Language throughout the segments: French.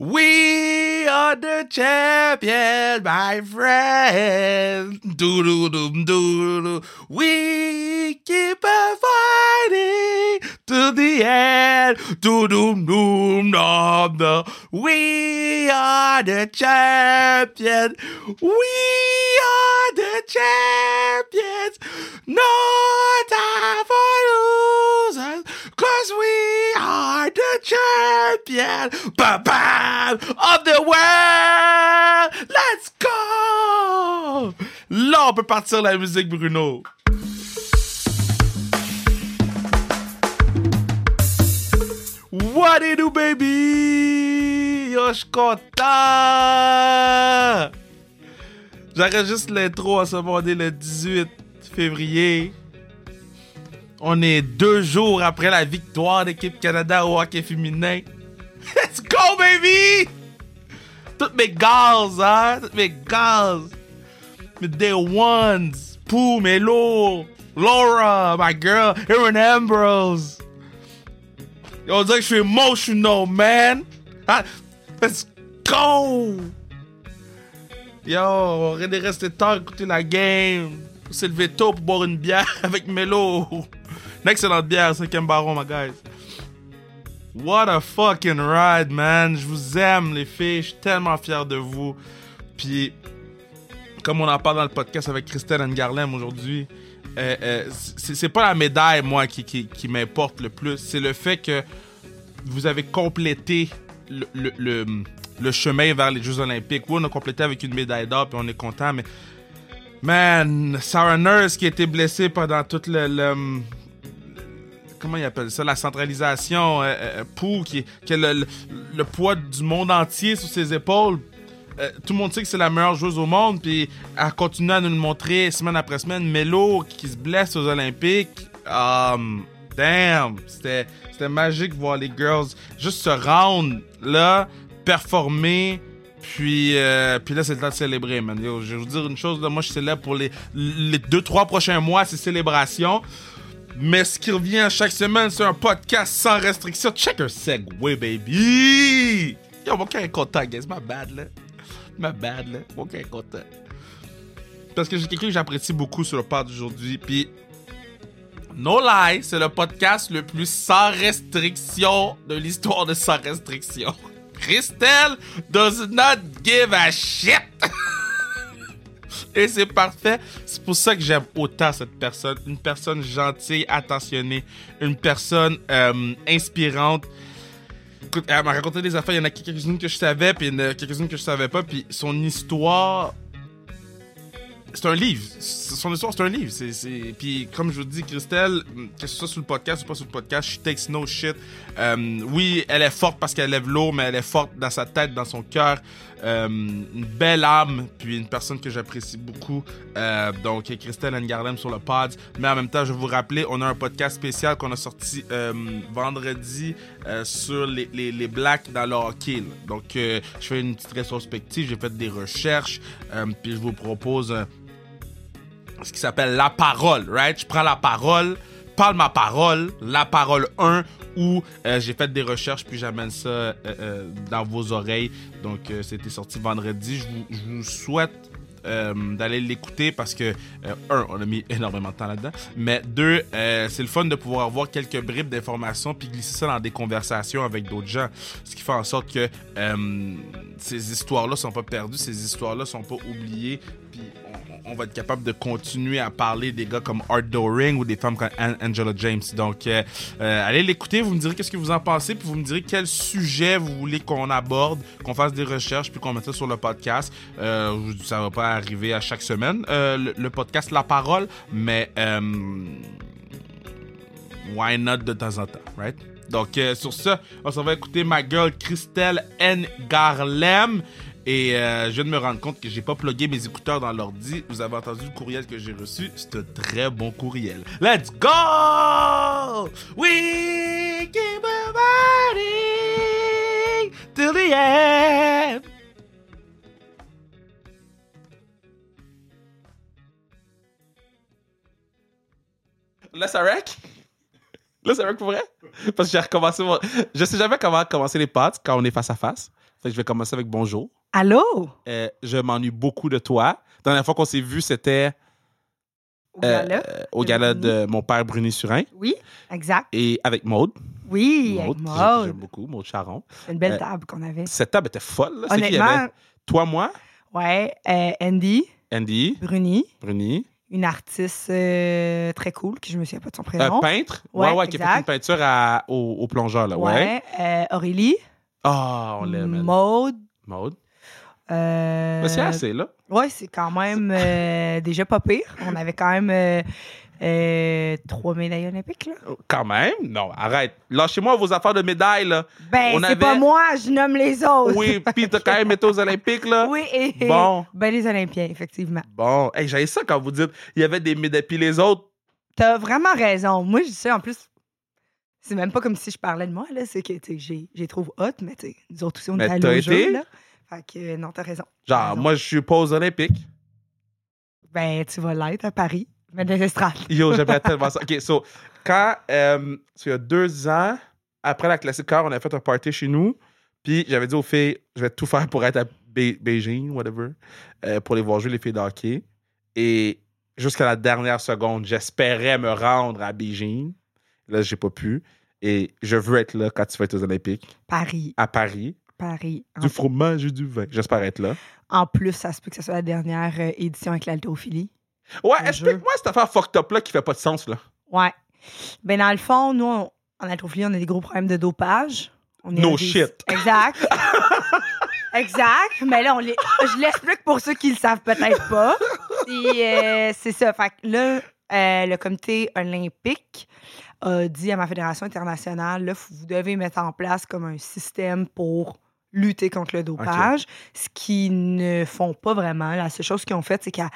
We are the champion, my friend. Do do do do do. We keep on fighting to the end. Do do do do do. We are the champion. We are the champions. No time for losers. Cause we the champion. Bam, of the world. Let's go. Là, on peut partir la musique, Bruno. What it do, baby? Yo, je suis content! J'enregistre l'intro à ce moment le 18 février. On est deux jours après la victoire d'équipe Canada au hockey féminin. Let's go, baby! Toutes mes gaz, hein? Toutes mes gaz. Mes day ones. Pooh, Melo, Laura, my girl, Aaron Ambrose. Yo, on dirait que je suis emotional, man. Ah, let's go! Yo, on aurait de rester tard écouter la game. C'est lever tôt pour boire une bière avec Melo. Une excellente bière, 5 baron, my guys. What a fucking ride, man. Je vous aime, les filles. Je suis tellement fier de vous. Puis, comme on en parle dans le podcast avec Christelle Ngarlem aujourd'hui, euh, euh, c'est pas la médaille, moi, qui, m'importe le plus. C'est le fait que vous avez complété le, chemin vers les Jeux Olympiques. Oui, on a complété avec une médaille d'or, puis on est content, mais. Man, Sarah Nurse qui a été blessée pendant toute le. Comment il appelle ça La centralisation. Euh, euh, pour qui, qui a le, poids du monde entier sur ses épaules. Euh, tout le monde sait que c'est la meilleure joueuse au monde, puis elle continue à nous le montrer semaine après semaine. Melo qui se blesse aux Olympiques. Um, damn, c'était c'était magique voir les girls juste se rendre là, performer. Puis, euh, puis là, c'est le temps de célébrer, man. Je vais vous dire une chose, moi, je célèbre pour les, les deux, trois prochains mois, ces célébrations. Mais ce qui revient chaque semaine, c'est un podcast sans restriction. Check un segue, baby! Yo, mon cœur est content, guys. My bad, là. My bad, là. Mon cœur est content. Parce que j'ai quelqu'un que j'apprécie beaucoup sur le pod aujourd'hui. Puis, no lie, c'est le podcast le plus sans restriction de l'histoire de sans restriction. Christelle does not give a shit! Et c'est parfait. C'est pour ça que j'aime autant cette personne. Une personne gentille, attentionnée. Une personne euh, inspirante. Écoute, elle m'a raconté des affaires. Il y en a quelques-unes que je savais, puis il y en a quelques-unes que je savais pas. Puis son histoire. C'est un livre. Son histoire, c'est un livre. C'est. Puis, comme je vous dis, Christelle, que ce soit sur le podcast ou pas sur le podcast, she takes no shit. Euh, oui, elle est forte parce qu'elle lève l'eau, mais elle est forte dans sa tête, dans son cœur. Euh, une belle âme, puis une personne que j'apprécie beaucoup. Euh, donc, Christelle Ngardem sur le pod. Mais en même temps, je vais vous rappeler, on a un podcast spécial qu'on a sorti euh, vendredi sur les, les, les blacks dans le hockey. là. Donc, je fais une petite rétrospective, j'ai fait des recherches, puis je vous propose ce qui s'appelle la parole, right? Je prends la parole, parle ma parole, la parole 1, euh, j'ai fait des recherches, puis j'amène ça euh, euh, dans vos oreilles. Donc, c'était sorti vendredi. Je vous, souhaite d'aller l'écouter parce que, un, on a mis énormément de temps là-dedans, mais deux, c'est le fun de pouvoir avoir quelques bribes d'informations puis glisser ça dans des conversations avec d'autres gens. Ce qui fait en sorte que ces histoires-là sont pas perdues, ces histoires-là sont pas oubliées, on, va être capable de continuer à parler des gars comme Art Doring ou des femmes comme An- Angela James. Donc, euh, euh, allez l'écouter, vous me direz qu'est-ce que vous en pensez, puis vous me direz quel sujet vous voulez qu'on aborde, qu'on fasse des recherches, puis qu'on mette ça sur le podcast. Euh, ça va pas arriver à chaque semaine, euh, le, podcast La Parole, mais why not de temps en temps, right? Donc, sur ça, on s'en va écouter ma girl Christelle N. Garlem. Et euh, je viens de me rendre compte que j'ai pas plugué mes écouteurs dans l'ordi. Vous avez entendu le courriel que j'ai reçu? C'est un très bon courriel. Let's go! We keep fighting till the end. Là, ça rec? Là, pour vrai? Parce que j'ai recommencé mon... Je sais jamais comment commencer les potes quand on est face à face. Je vais commencer avec bonjour. Allô? Euh, je m'ennuie beaucoup de toi. La dernière fois qu'on s'est vu, c'était Au euh, gala? euh, au de gala Bruni. de mon père Bruni Surin Oui, exact. et avec Maude. Oui, avec Maude, Maud. J'aime beaucoup, Maude Charon. C'est une belle Euh, table qu'on avait. Cette table était folle. là. Qui, Honnêtement, avait? Toi, moi, ouais, euh, Andy, Andy, Bruni, Bruni, une artiste euh, très cool, qui je me souviens pas de son un prénom. peintre? Ouais, Ouais, ouais, qui a fait une peinture à- au, au plongeur, là. Ouais. ouais, euh, Aurélie, Ah, on l'aime. Maude. Maude. Euh, Mais c'est assez, là. Ouais, c'est quand même euh, déjà pas pire. On avait quand même euh, trois médailles olympiques, là. Quand même? Non, arrête. Lâchez-moi vos affaires de médailles, là. Ben, c'est avait- pas moi, je nomme les autres. Oui, puis t'as quand même été aux Olympiques, là. Oui, et, Bon. ben les Olympiens, effectivement. Bon, hey, j'avais ça quand vous dites il y avait des médailles. Puis les autres, T'as vraiment raison. Moi, je dis ça, en plus, c'est même pas comme si je parlais de moi, là. C'est que, tu sais, j'ai- j'ai trouve hot, mais tu sais, nous autres aussi, on est jeu, là. Fait que, euh, non, t'as raison. Genre, raison. moi, je suis pas aux Olympiques. Ben, tu vas l'être à Paris, mais des estrades. Yo, j'aimerais tellement ça. OK, so, quand, euh, il y a deux ans, après la Classic Car, on a fait un party chez nous. Puis j'avais dit aux filles, je vais tout faire pour être à Be- Beijing, whatever, euh, pour les voir jouer les filles de hockey. Et jusqu'à la dernière seconde, j'espérais me rendre à Beijing. Là, j'ai pas pu. Et je veux être là quand tu vas être aux Olympiques, Paris, à Paris. Paris. En, Du fromage et du vin. J'espère être là. en plus, ça se peut que ce soit la dernière euh, édition avec l'haltérophilie. Ouais, explique-moi cette affaire fucked up là qui fait pas de sens, là. Ouais. Ben, dans le fond, nous, on- en haltérophilie, on a des gros problèmes de dopage. On No des- shit. Exact. exact. Mais là, on les... je l'explique pour ceux qui le savent peut-être pas. Puis, euh, c'est ça. Fait que là, euh, le comité olympique a dit à ma fédération internationale, là, vous devez mettre en place comme un système pour lutter contre le dopage, ce qu'ils ne font pas vraiment. La seule chose qu'ils ont faite, c'est qu'à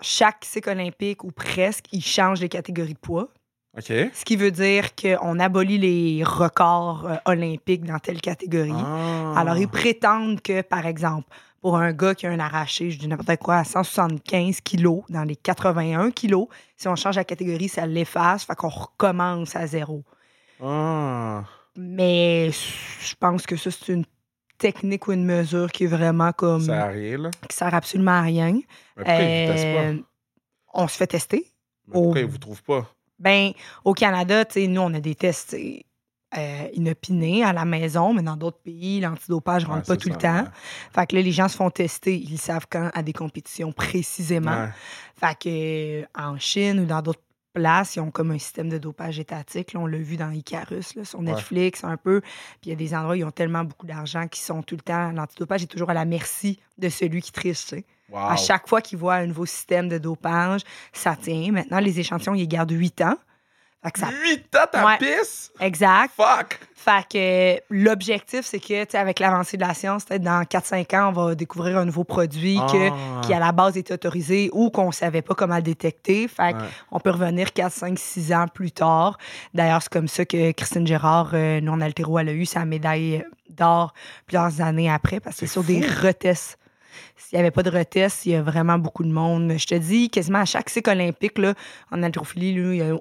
chaque cycle olympique ou presque, ils changent les catégories de poids. OK. Ce qui veut dire qu'on abolit les records euh, olympiques dans telle catégorie. Ah. Alors, ils prétendent que, par exemple, pour un gars qui a un arraché, je dis n'importe quoi, à 175 kilos dans les 81 kilos, si on change la catégorie, ça l'efface, fait qu'on recommence à zéro. Ah. Mais je pense que ça, c'est une technique ou une mesure qui est vraiment comme. Ça arrive, là. qui sert absolument à rien. Mais pourquoi ils vous testent pas? Euh, on se fait tester. Mais pourquoi oh. ils vous trouvent pas? Ben, au Canada, tu sais, nous, on a des tests euh, inopinés à la maison, mais dans d'autres pays, l'antidopage ne rentre pas tout le temps. Fait que là, les gens se font tester, ils savent quand à des compétitions précisément. Ouais. Fait que euh, en Chine ou dans d'autres places, ils ont comme un système de dopage étatique. Là, on l'a vu dans Icarus, là, sur Netflix, un peu. Puis il y a des endroits où ils ont tellement beaucoup d'argent qu'ils sont tout le temps. L'antidopage est toujours à la merci de celui qui triche, tu sais. Wow. À chaque fois qu'ils voient un nouveau système de dopage, ça tient. Maintenant, les échantillons, ils les gardent 8 ans. Fait que ça... 8 ans, ta Ouais. pisse? Exact. Fuck! Fait que euh, l'objectif, c'est que, avec l'avancée de la science, peut-être dans 4-5 ans, on va découvrir un nouveau produit que, Ah. qui, à la base, était autorisé ou qu'on savait pas comment le détecter. Fait Ouais. on peut revenir 4, 5, 6 ans plus tard. D'ailleurs, c'est comme ça que Christine Gérard, euh, non altéro, elle a eu sa médaille d'or plusieurs années après parce que C'est sur des retests. S'il n'y avait pas de retests, il y a vraiment beaucoup de monde. Je te dis, quasiment à chaque cycle olympique, là, en haltérophilie, il y a-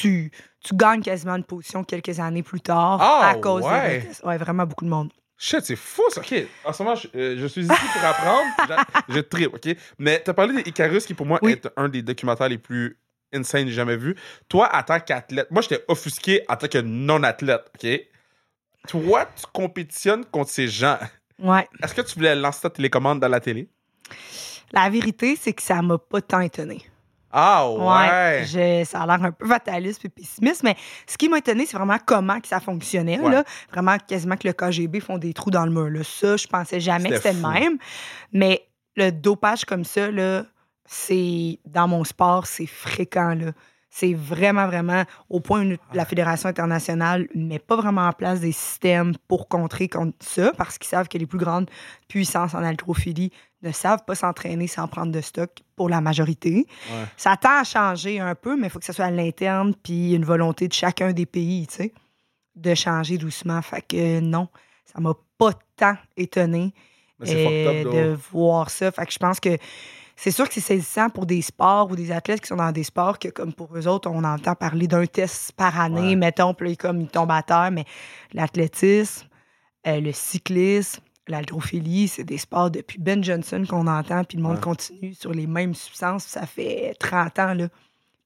tu, tu gagnes quasiment une position quelques années plus tard Ah, à cause ouais. retests. Ouais, vraiment beaucoup de monde. Shit, c'est fou, ça. OK, en ce moment, je, euh, je suis ici pour apprendre. Je, tripe, OK? Mais t'as parlé d'Icarus, qui pour moi Oui. est un des documentaires les plus insane que j'ai jamais vu. Toi, en tant qu'athlète, moi, j'étais offusqué en tant que non-athlète, OK? Toi, tu compétitionnes contre ces gens. Ouais. Est-ce que tu voulais lancer ta télécommande dans la télé? La vérité, c'est que ça m'a pas tant étonné. Ah, ouais! je- ça a l'air un peu fataliste et pessimiste, mais ce qui m'a étonné, c'est vraiment comment que ça fonctionnait. Ouais. Là. Vraiment, quasiment que le KGB font des trous dans le mur. Là. Ça, je pensais jamais que C'était le même. Mais le dopage comme ça, là, c'est dans mon sport, c'est fréquent. Là. C'est vraiment, vraiment au point où la Fédération internationale ne met pas vraiment en place des systèmes pour contrer contre ça, parce qu'ils savent que les plus grandes puissances en haltérophilie ne savent pas s'entraîner sans prendre de stock pour la majorité. Ouais. Ça tend à changer un peu, mais il faut que ce soit à l'interne, puis une volonté de chacun des pays, tu sais, de changer doucement. Fait que non, ça m'a pas tant étonné euh, de voir ça. Fait que je pense que c'est sûr que c'est saisissant pour des sports ou des athlètes qui sont dans des sports que, comme pour eux autres, on entend parler d'un test par année, Ouais. mettons, puis comme ils tombent à terre, mais l'athlétisme, euh, le cyclisme, l'haltérophilie, c'est des sports depuis Ben Johnson qu'on entend, puis le monde Ouais. continue sur les mêmes substances. Ça fait 30 ans, là.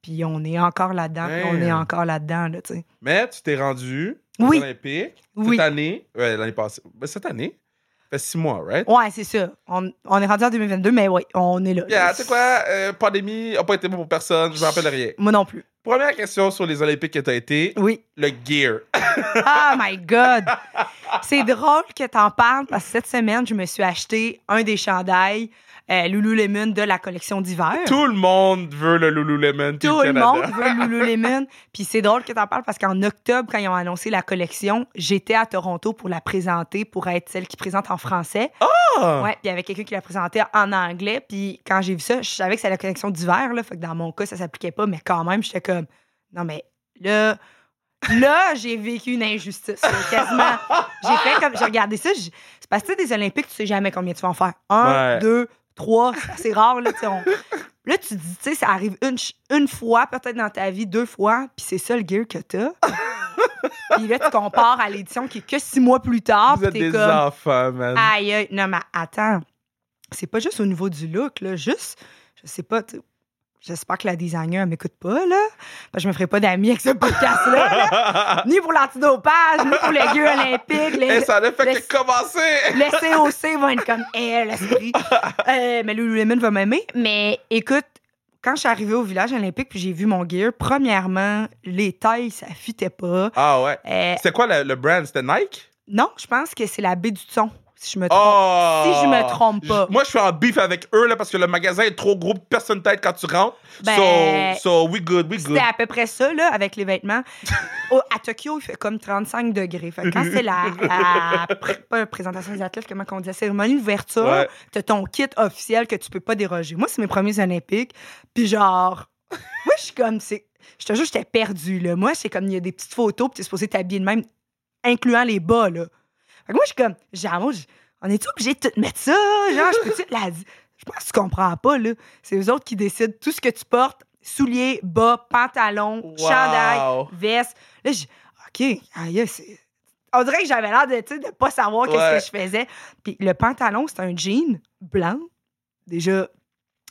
Puis on est encore là-dedans, on est encore là-dedans, là, tu sais. Mais tu t'es rendu aux Oui. Olympiques Oui. cette année. Ouais, l'année passée. Ben, cette année. Ça fait six mois, right? Ouais, c'est ça. On, on est rendu en 2022, mais oui, on est là. Yeah, tu sais quoi? euh, pandémie n'a pas été bon pour personne. Je me rappelle rien. Moi non plus. Première question sur les Olympiques que tu as été. Oui. Le gear. Oh my God! C'est drôle que t'en parles parce que cette semaine, je me suis acheté un des chandails euh, Lululemon de la collection d'hiver. Tout le monde veut le Lululemon. Tout le monde veut Lululemon. Puis c'est drôle que t'en parles parce qu'en octobre, quand ils ont annoncé la collection, j'étais à Toronto pour la présenter, pour être celle qui présente en français. Ah! Ouais, puis il y avait quelqu'un qui la présentait en anglais. Puis quand j'ai vu ça, je savais que c'était la collection d'hiver. Fait que dans mon cas, ça s'appliquait pas, mais quand même, j'étais comme, non, mais là, là, j'ai vécu une injustice. quasiment. J'ai fait comme, j'ai regardé ça. C'est parce que tu sais, des Olympiques, tu sais jamais combien tu vas en faire. Un, Ouais. deux, trois, c'est assez rare, là, on- Là, tu te dis, tu sais, ça arrive une, une fois, peut-être dans ta vie, deux fois, puis c'est ça le gear que t'as. puis là, tu compares à l'édition qui est que six mois plus tard, Vous êtes t'es des comme, enfants, man. Aïe, aïe, non, mais attends. C'est pas juste au niveau du look, là. Juste, je sais pas, tu- j'espère que la designer, elle m'écoute pas, là. Parce que je me ferai pas d'amis avec ce podcast-là. là. Ni pour l'antidopage, ni pour les Jeux olympiques. Les, Et ça ne fait que commencer. les COC vont être comme, eh, l'esprit. Euh, mais Lululemon va m'aimer. Mais écoute, quand je suis arrivée au village olympique puis j'ai vu mon gear, premièrement, les tailles, ça fitait pas. Ah ouais. Euh, C'était quoi le, le brand? C'était Nike? non, je pense que c'est la baie du son, si je me trompe. Oh! Si je me trompe pas. Moi, je suis en beef avec eux là, parce que le magasin est trop gros, personne tête quand tu rentres. Ben- So, so, we good, we good. C'était à peu près ça, là, avec les vêtements. Au- à Tokyo, il fait comme 35 degrés. Fait que quand c'est la, la pr- présentation des athlètes, comment on dit, cérémonie d'ouverture, Ouais. t'as ton kit officiel que tu peux pas déroger. Moi, c'est mes premiers Olympiques. Puis genre, moi, je suis comme, c'est, je te jure, j'étais perdue, là. Moi, c'est comme, il y a des petites photos, puis t'es supposé t'habiller de même, incluant les bas, là. Fait que moi, je suis comme, genre, j- on est-tu obligé de tout mettre ça? Genre, je peux-tu la Je pense que tu comprends pas, là. C'est eux autres qui décident tout ce que tu portes souliers, bas, pantalon, Wow. chandail, veste. Là, j'ai OK, aïe, c'est. On dirait que j'avais l'air de, sais, de pas savoir Ouais. qu'est-ce que je faisais. Puis le pantalon, c'est un jean blanc. Déjà,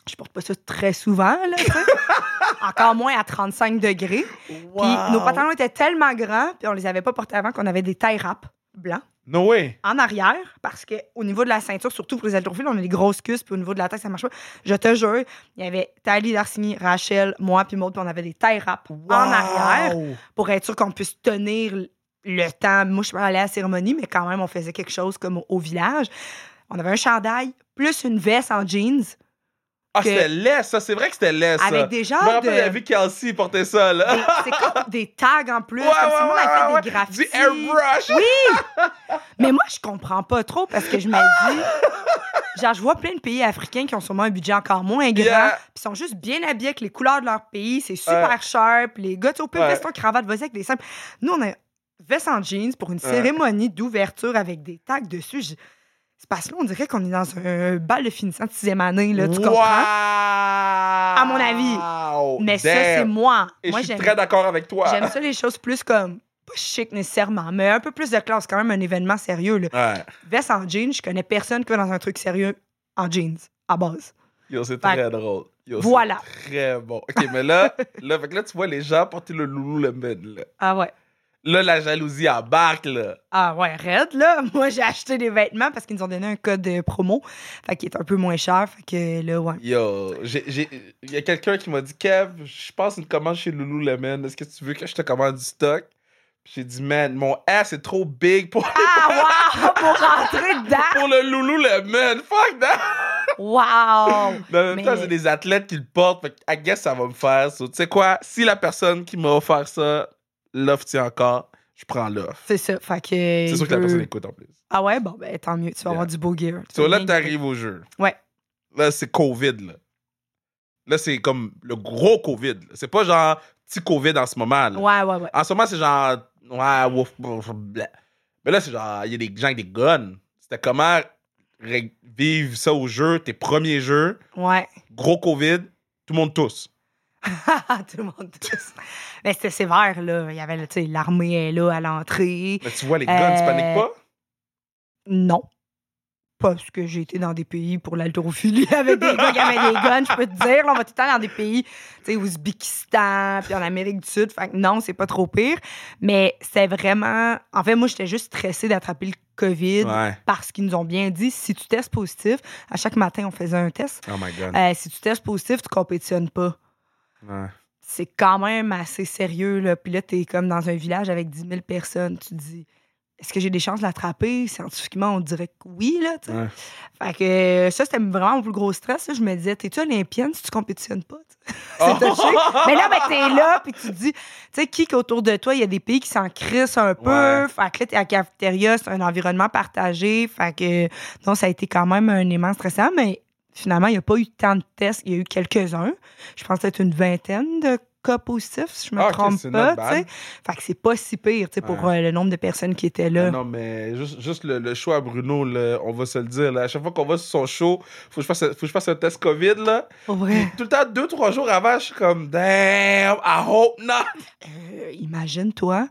je porte pas ça très souvent, là. Encore moins à 35 degrés. Puis nos pantalons étaient tellement grands, puis on les avait pas portés avant qu'on avait des tailles rap blancs No way. en arrière parce que au niveau de la ceinture, surtout pour les haltérophiles, on a des grosses cuisses, puis au niveau de la tête, ça marche pas. Je te jure, il y avait Thalie Darcigny, Rachel, moi, puis Maud, puis on avait des tailles rap en arrière pour être sûr qu'on puisse tenir le temps. Moi, je suis pas allée à la cérémonie, mais quand même, on faisait quelque chose comme au, au village. On avait un chandail plus une veste en jeans Ah, c'était laid, ça. C'est vrai que c'était laid, ça. avec des Je me rappelle, de. avait Kelsey porter ça, là. C'est comme des tags en plus. Ouais, comme si ouais, fait ouais, des. Du airbrush. Oui! Mais moi, je comprends pas trop parce que je me dis. Genre, je vois plein de pays africains qui ont sûrement un budget encore moins grand, Yeah. puis sont juste bien habillés avec les couleurs de leur pays, c'est super sharp. Les gars, tu sais, au pire, veston, cravate, vas-y avec des simples. Nous, on a veste en jeans pour une cérémonie d'ouverture avec des tags dessus. Je- C'est parce que là, on dirait qu'on est dans un bal de finissant de sixième année, là, tu Wow. comprends? À mon avis. Mais ça, c'est moi. Et moi, je suis très d'accord avec toi. j'aime ça, les choses plus comme. Pas chic nécessairement, mais un peu plus de classe, quand même un événement sérieux. Là. Ouais. Veste en jeans, je connais personne qui va dans un truc sérieux en jeans, à base. Yo, c'est très drôle. Yo, c'est voilà. Très bon. OK, mais là, là, fait que là, tu vois les gens porter le Lululemon, là. Ah ouais. Là, la jalousie embarque, là. Ah ouais, raide, là. Moi, j'ai acheté des vêtements parce qu'ils nous ont donné un code de promo. Fait qu'il est un peu moins cher. Fait que là, ouais. Yo, il y a quelqu'un qui m'a dit Kev, je passe une commande chez Lululemon. Est-ce que tu veux que je te commande du stock? J'ai dit, man, mon S est trop big pour, Ah, wow! Pour rentrer dedans! pour le Lululemon. Fuck that! Wow! Mais en même Mais- temps, c'est des athlètes qui le portent. Fait I guess ça va me faire. So, tu sais quoi? Si la personne qui m'a offert ça l'offre tient encore, je prends l'offre. C'est ça. Fait que. C'est sûr que la veut- personne écoute en plus. Ah ouais, bon, ben tant mieux. Tu vas Yeah. avoir du beau gear. Tu So, vas là, bien t'arrives au jeu. Ouais. Là, c'est COVID, là. Là, c'est comme le gros COVID. là. C'est pas genre petit COVID en ce moment, là. Ouais, ouais, ouais. En ce moment, c'est genre. Ouais, wouf, bleh. Mais là, c'est genre. Il y a des gens avec des guns. C'était comment ré- vivre ça au jeu, tes premiers jeux, Ouais. gros COVID, tout le monde tous. Tout le monde tous. Mais c'était sévère, là. Il y avait, tu sais, l'armée est là à l'entrée. Mais tu vois, les guns, tu Euh, paniques pas? Non. Parce que j'ai été dans des pays pour l'haltérophilie avec des gars qui avaient des guns, je peux te dire. Là, on va tout le temps dans des pays, tu sais, Ouzbékistan, puis en Amérique du Sud. Fait que non, c'est pas trop pire. Mais c'est vraiment. En fait, moi, j'étais juste stressée d'attraper le COVID Ouais. parce qu'ils nous ont bien dit si tu testes positif, à chaque matin, on faisait un test. Oh my God. Euh, si tu testes positif, tu compétitionnes pas. Ouais. C'est quand même assez sérieux. Là. Puis là, t'es comme dans un village avec 10 000 personnes. Tu te dis, est-ce que j'ai des chances de l'attraper? Scientifiquement, on dirait que oui. Là. Ouais. Fait que ça, c'était vraiment mon plus gros stress. là. Je me disais, t'es-tu olympienne si tu compétitionnes pas? C'est touché. Mais là, ben, t'es là, puis tu te dis, tu sais, qui qu'autour de toi, il y a des pays qui s'en crissent un peu? Ouais. Fait que là, t'es à la cafétéria, c'est un environnement partagé. Fait que, non, ça a été quand même un aimant stressant, mais finalement, il n'y a pas eu tant de tests. Il y a eu quelques-uns. Je pense peut-être une vingtaine de cas positifs, si je me Ah, trompe c'est pas. Fait que c'est pas si pire, pour euh, le nombre de personnes qui étaient là. Non, mais juste, juste le, le show à Bruno, là, on va se le dire. là, à chaque fois qu'on va sur son show, faut que je fasse, faut que je fasse un test COVID. Là. Tout le temps, deux, trois jours avant, je suis comme, damn, I hope not. Euh, Imagine-toi,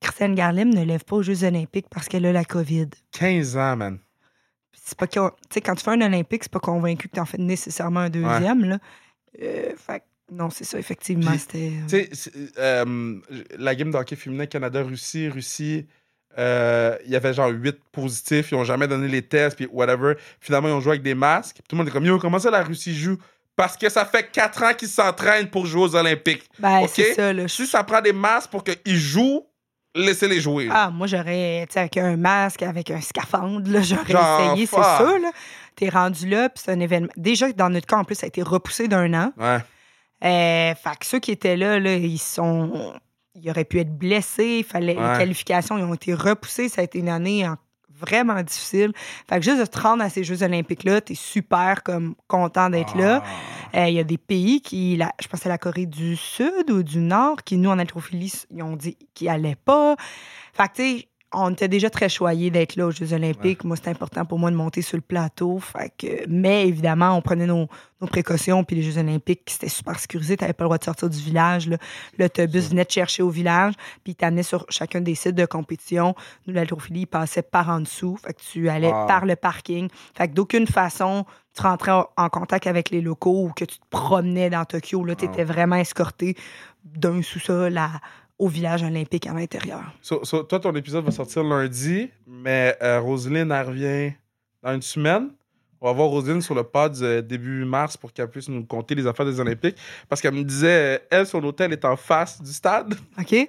Christiane Garlim ne lève pas aux Jeux olympiques parce qu'elle a la COVID. 15 ans, man. C'est pas quand tu fais un olympique c'est pas convaincu que tu en fais nécessairement un deuxième là Euh, fait non c'est ça effectivement c'était c'est, euh, la game de hockey féminin Canada-Russie, Russie, euh, il y avait genre 8 positifs, ils ont jamais donné les tests, puis whatever. Finalement, ils ont joué avec des masques. Tout le monde est comme, yo, comment ça la Russie joue? Parce que ça fait 4 ans qu'ils s'entraînent pour jouer aux Olympiques. ben c'est ça là Si ça prend des masques pour qu'ils jouent, laissez-les jouer. ah moi j'aurais tu sais avec un masque avec un scaphandre là j'aurais Genre, essayé c'est ça là t'es rendu là puis c'est un événement déjà dans notre cas en plus ça a été repoussé d'un an Ouais. Euh, fait que ceux qui étaient là, là, ils sont. Ils auraient pu être blessés. Il fallait. Ouais. Les qualifications, ils ont été repoussées. Ça a été une année en- vraiment difficile. Fait que juste de te rendre à ces Jeux Olympiques-là, t'es super comme content d'être là. Ah. Euh, Il y a des pays qui, la- je pense c'est la Corée du Sud ou du Nord, qui, nous, en haltérophilie, ils ont dit qu'ils allaient pas. Fait que, tu sais, on était déjà très choyés d'être là aux Jeux Olympiques. Moi, c'était important pour moi de monter sur le plateau. Fait que, mais évidemment, on prenait nos, nos précautions. Puis les Jeux Olympiques, c'était super sécurisé. Tu n'avais pas le droit de sortir du village. L'autobus venait te chercher au village. Puis il t'amenait sur chacun des sites de compétition. Nous, l'haltérophilie, il passait par en dessous. Fait que tu allais Wow. par le parking. Fait que d'aucune façon, tu rentrais en- en contact avec les locaux ou que tu te promenais dans Tokyo. Là, tu étais vraiment escorté d'un sous-sol à- au village olympique à l'intérieur. So- so, toi, ton épisode va sortir lundi, mais euh, Roselyne, elle revient dans une semaine. On va voir Roselyne sur le pod euh, début mars pour qu'elle puisse nous conter les affaires des Olympiques. Parce qu'elle me disait, euh, elle, son hôtel est en face du stade. OK?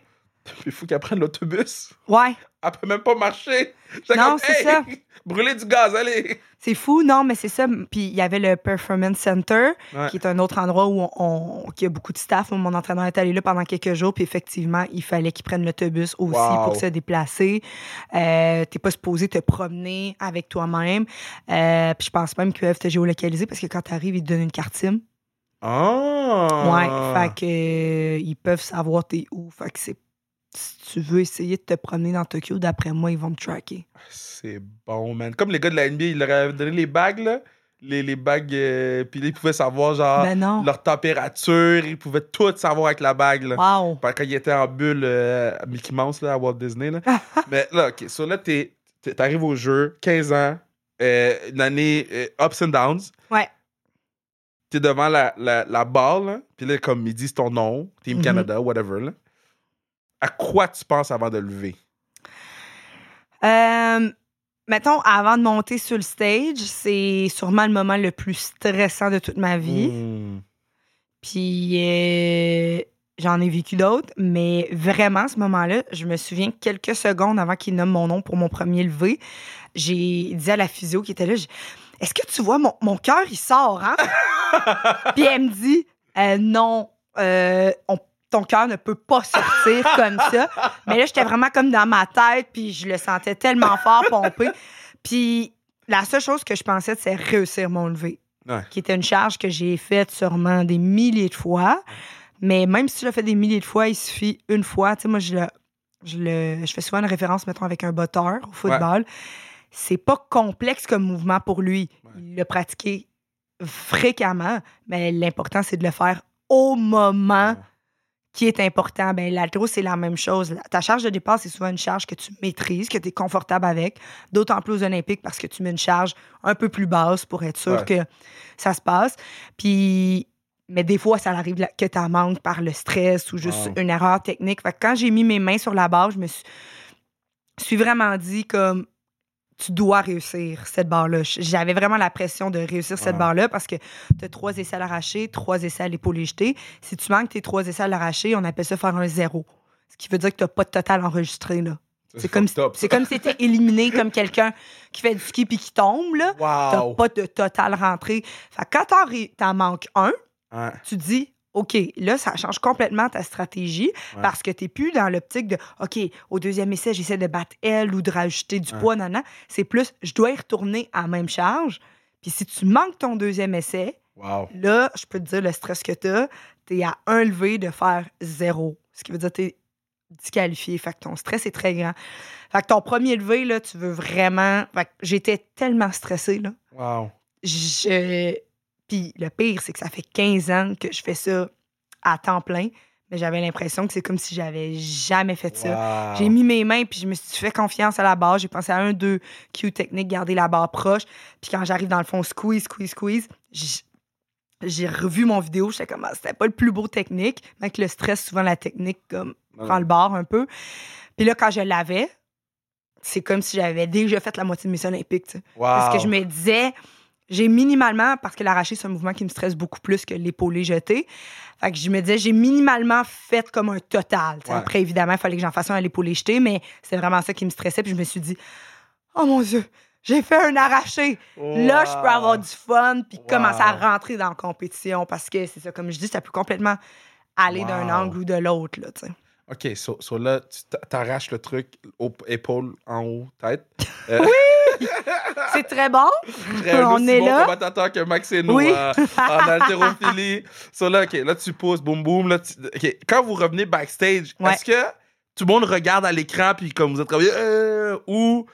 Il faut qu'elle prenne l'autobus. Ouais. Elle peut même pas marcher. Non, comme, c'est hey, ça. brûler du gaz, allez. C'est fou, non, mais c'est ça. Puis il y avait le Performance Center, Ouais. qui est un autre endroit où on, on- qui a beaucoup de staff. Mon entraîneur est allé là pendant quelques jours, puis effectivement, il fallait qu'il prenne l'autobus aussi Wow. pour se déplacer. Euh, T'es pas supposé te promener avec toi-même. Euh, puis je pense même qu'ils peuvent te géolocaliser parce que quand t'arrives, ils te donnent une carte SIM. Ah! Ouais, fait que euh, ils peuvent savoir t'es où. Fait que c'est si tu veux essayer de te promener dans Tokyo, d'après moi, ils vont me tracker. C'est bon, man. Comme les gars de la NBA, ils leur avaient donné les bagues, là. Les, les bagues, euh, puis ils pouvaient savoir, genre, ben non. leur température. Ils pouvaient tout savoir avec la bague, là. Wow. Quand ils étaient en bulle euh, à Mickey Mouse, là, à Walt Disney, là. Mais là, OK. So là, t'arrives au jeu, 15 ans, euh, une année ups and downs. Ouais. T'es devant la, la, la barre, là. Puis là, comme ils disent ton nom, Team Mhm. Canada, whatever, là. À quoi tu penses avant de lever? Euh, mettons, avant de monter sur le stage, c'est sûrement le moment le plus stressant de toute ma vie. Hmm. Puis euh, j'en ai vécu d'autres, mais vraiment, ce moment-là, je me souviens quelques secondes avant qu'il nomme mon nom pour mon premier levé, j'ai dit à la physio qui était là, est-ce que tu vois, mon, mon cœur, il sort, hein? Puis elle me dit, Euh, non, euh, on- ton cœur ne peut pas sortir comme ça. Mais là, j'étais vraiment comme dans ma tête, puis je le sentais tellement fort pomper. Puis la seule chose que je pensais, c'est réussir mon lever, Ouais. qui était une charge que j'ai faite sûrement des milliers de fois. Mais même si je l'ai fait des milliers de fois, il suffit une fois. Tu sais, moi, je le, je le, je fais souvent une référence, mettons, avec un botteur au football. C'est pas complexe comme mouvement pour lui. Ouais. Il l'a pratiqué fréquemment, mais l'important, c'est de le faire au moment qui est important? Ben, l'altéro, c'est la même chose. Ta charge de départ, c'est souvent une charge que tu maîtrises, que tu es confortable avec. D'autant plus aux Olympiques parce que tu mets une charge un peu plus basse pour être sûr Ouais. que ça se passe. Puis, mais des fois, ça arrive que tu en manques par le stress ou juste Wow. une erreur technique. Fait que quand j'ai mis mes mains sur la barre, je me suis, suis vraiment dit comme tu dois réussir cette barre-là. J'avais vraiment la pression de réussir cette Wow. barre-là parce que tu as trois essais à l'arraché, trois essais à l'épaule jetée. Si tu manques tes trois essais à l'arraché, on appelle ça faire un zéro. Ce qui veut dire que tu n'as pas de total enregistré. là. C'est comme, si- ça. c'est comme si tu étais éliminé comme quelqu'un qui fait du ski puis qui tombe. là. T'as Wow. pas de total rentré. Fait quand t'en, t'en manques un, tu dis, OK, là, ça change complètement ta stratégie Ouais. parce que t'es plus dans l'optique de, OK, au deuxième essai, j'essaie de battre elle ou de rajouter du Ouais. poids, non, non. C'est plus, je dois y retourner à la même charge. Puis si tu manques ton deuxième essai, Wow. là, je peux te dire le stress que t'as, t'es à un levé de faire zéro. Ce qui veut dire que t'es disqualifié. Fait que ton stress est très grand. Fait que ton premier levé, là, tu veux vraiment. Fait que j'étais tellement stressée, là Wow. je... Puis le pire, c'est que ça fait 15 ans que je fais ça à temps plein, mais j'avais l'impression que c'est comme si j'avais jamais fait ça. Wow. J'ai mis mes mains, puis je me suis fait confiance à la barre. J'ai pensé à un, deux Q techniques, garder la barre proche. Puis quand j'arrive dans le fond, squeeze, squeeze, squeeze, j'ai revu mon vidéo. J'étais comme, ah, c'était pas le plus beau technique. Mais avec le stress, souvent la technique comme prend le bord un peu. Puis là, quand je l'avais, c'est comme si j'avais déjà fait la moitié de mes olympiques. Parce que je me disais, j'ai minimalement, parce que l'arraché, c'est un mouvement qui me stresse beaucoup plus que l'épaulé jeté. Fait que je me disais, j'ai minimalement fait comme un total. Ouais. Après, évidemment, il fallait que j'en fasse un à l'épaulé jeté, mais c'est vraiment ça qui me stressait. Puis je me suis dit, oh mon Dieu, j'ai fait un arraché. Là, je peux avoir du fun, puis Wow. commencer à rentrer dans la compétition. Parce que c'est ça, comme je dis, ça peut complètement aller d'un angle ou de l'autre. là. OK, so, so là, tu t'a- t'arraches le truc, au- épaule en haut, tête. Euh, C'est très bon. Très On aussi est bon là. commentateur que Max et nous Oui. euh, en haltérophilie. So là, OK, là, tu pousses, boum, boum. Là, tu- OK, quand vous revenez backstage, Ouais. est-ce que tout le monde regarde à l'écran puis comme vous êtes comme... euh, ou...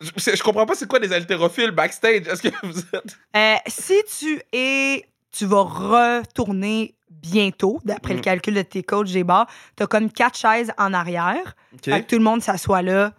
Je, je comprends pas c'est quoi des haltérophiles backstage. Est-ce que vous êtes... Euh, si tu es. Tu vas retourner bientôt, d'après le Mm. calcul de tes coachs des bars, tu as comme quatre chaises en arrière. OK. Fait que tout le monde s'assoit là,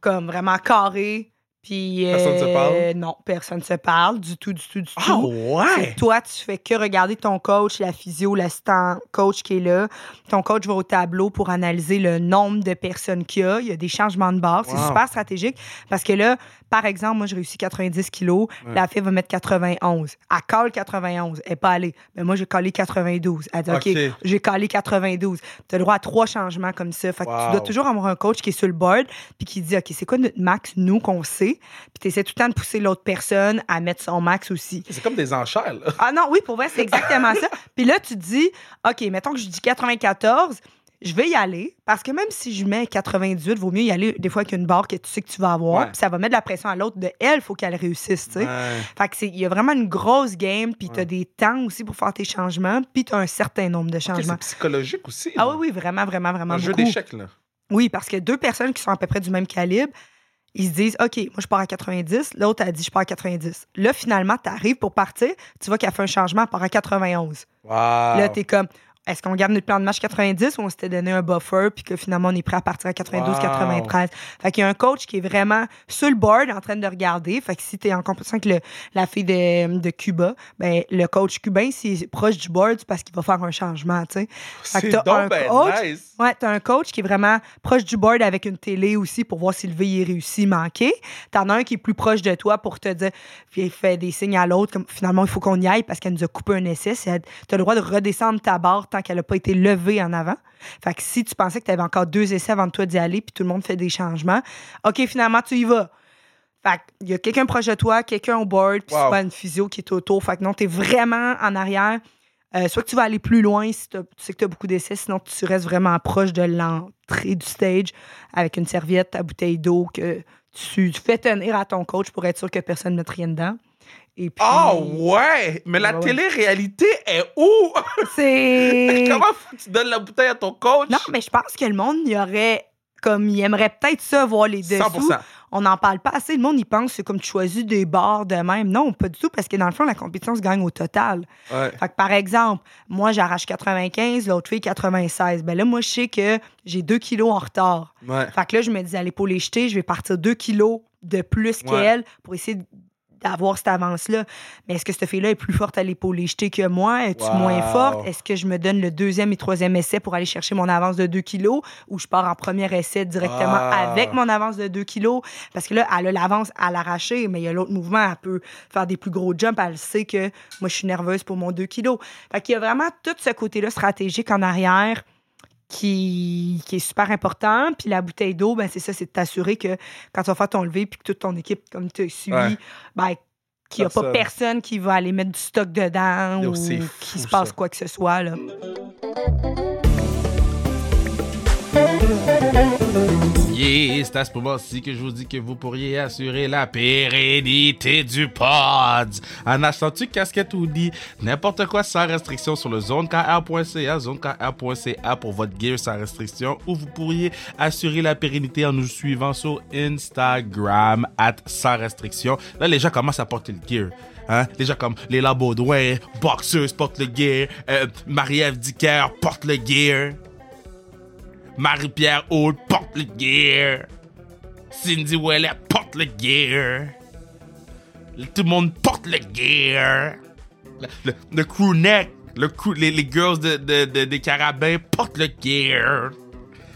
comme vraiment carré. Puis. Personne se euh, parle? Non, personne se parle du tout, du tout, du Ah tout. C'est ouais! toi, tu fais que regarder ton coach, la physio, l'assistant coach qui est là. Ton coach va au tableau pour analyser le nombre de personnes qu'il y a. Il y a des changements de barre. C'est super stratégique parce que là, par exemple, moi, j'ai réussi 90 kilos. Ouais. La fille va mettre 91. Elle colle 91. Elle n'est pas allée. Mais moi, j'ai collé 92. Elle dit, OK, j'ai collé 92. Tu as le droit à trois changements comme ça. Fait que Wow. tu dois toujours avoir un coach qui est sur le board puis qui dit, OK, c'est quoi notre max, nous, qu'on sait? Puis tu essaies tout le temps de pousser l'autre personne à mettre son max aussi. C'est comme des enchères, là. Ah non, oui, pour vrai, c'est exactement ça. Puis là, tu te dis, OK, mettons que je dis 94, je vais y aller parce que même si je mets 98, vaut mieux y aller des fois avec une barre que tu sais que tu vas avoir. Puis ça va mettre de la pression à l'autre de elle, il faut qu'elle réussisse, tu sais. Ouais. Fait que c'est, il y a vraiment une grosse game, puis tu as Ouais. des temps aussi pour faire tes changements, puis tu as un certain nombre de changements. c'est psychologique aussi. ah oui, oui, vraiment, vraiment, vraiment Un jeu d'échecs, là. Oui, parce que deux personnes qui sont à peu près du même calibre, ils se disent OK, moi je pars à 90, l'autre a dit je pars à 90. Là, finalement, tu arrives pour partir, tu vois qu'elle fait un changement, elle part à 91. Wow. Là, t'es comme est-ce qu'on garde notre plan de match 90 ou on s'était donné un buffer puis que finalement on est prêt à partir à 92, Wow. 93? Fait qu'il y a un coach qui est vraiment sur le board en train de regarder. Fait que si t'es en compétition avec le- la fille de, de Cuba, ben le coach cubain, s'il est proche du board, c'est parce qu'il va faire un changement, tu sais. Fait que t'as un ben coach- nice. Ouais, t'as un coach qui est vraiment proche du board avec une télé aussi pour voir si le V est réussi, manqué. T'en as un qui est plus proche de toi pour te dire, puis il fait des signes à l'autre, comme finalement il faut qu'on y aille parce qu'elle nous a coupé un essai. T'as le droit de redescendre ta barre tant qu'elle n'a pas été levée en avant. Fait que si tu pensais que t'avais encore deux essais avant de toi d'y aller, puis tout le monde fait des changements, OK, finalement tu y vas. Fait qu'il y a quelqu'un proche de toi, quelqu'un au board, puis Wow. souvent une physio qui est autour. Fait que non, t'es vraiment en arrière. Euh, soit que tu vas aller plus loin si tu sais que tu as beaucoup d'essais, sinon tu restes vraiment proche de l'entrée du stage avec une serviette, ta bouteille d'eau que tu, tu fais tenir à ton coach pour être sûr que personne ne mette rien dedans. Et puis, Ah ouais! Mais la Ouais, ouais. télé-réalité est où? c'est. Comment faut que tu donnes la bouteille à ton coach? Non, mais je pense que le monde, y aurait. Comme, il aimerait peut-être ça, voir les dessous. 100%. on n'en parle pas assez. Le monde, il pense que c'est comme tu choisis des bars de même. Non, pas du tout, parce que dans le fond, la compétition se gagne au total. Ouais. Fait que par exemple, moi, j'arrache 95, l'autre fille 96. Ben là, moi, je sais que j'ai 2 kilos en retard. Fait que là, je me dis, à l'épaule jetée, je vais partir 2 kilos de plus qu'elle pour essayer d'avoir cette avance-là. Mais est-ce que cette fille-là est plus forte à l'épaule jetée que moi? Es-tu Wow. moins forte? Est-ce que je me donne le deuxième et troisième essai pour aller chercher mon avance de 2 kilos ou je pars en premier essai directement Ah. avec mon avance de 2 kilos? Parce que là, elle a l'avance à l'arracher, mais il y a l'autre mouvement, elle peut faire des plus gros jumps. Elle sait que moi, je suis nerveuse pour mon 2 kilos. Fait qu'il y a vraiment tout ce côté-là stratégique en arrière qui, qui est super important. Puis la bouteille d'eau, ben c'est ça, c'est de t'assurer que quand tu vas faire ton lever puis que toute ton équipe, comme tu suis, Ouais. ben, qu'il n'y a pas Personne. qui va aller mettre du stock dedans Yo, ou qu'il se passe ça. quoi que ce soit. Là. Yeah, c'est à ce moment-ci que je vous dis que vous pourriez assurer la pérennité du pod en achetant-tu casquette ou dit n'importe quoi sans restriction sur le zonekr.ca, zonekr.ca pour votre gear sans restriction ou vous pourriez assurer la pérennité en nous suivant sur Instagram at sans restriction. Là, les gens commencent à porter le gear. Hein? Les comme Léla Baudouin, Boxeuse porte le gear, euh, Marie-Ève Dicker porte le gear. Marie-Pierre Houle porte le gear. Cindy Ouellet porte le gear. Tout le monde porte le gear. Le, crew neck, le crew- les, girls de- des carabins portent le gear.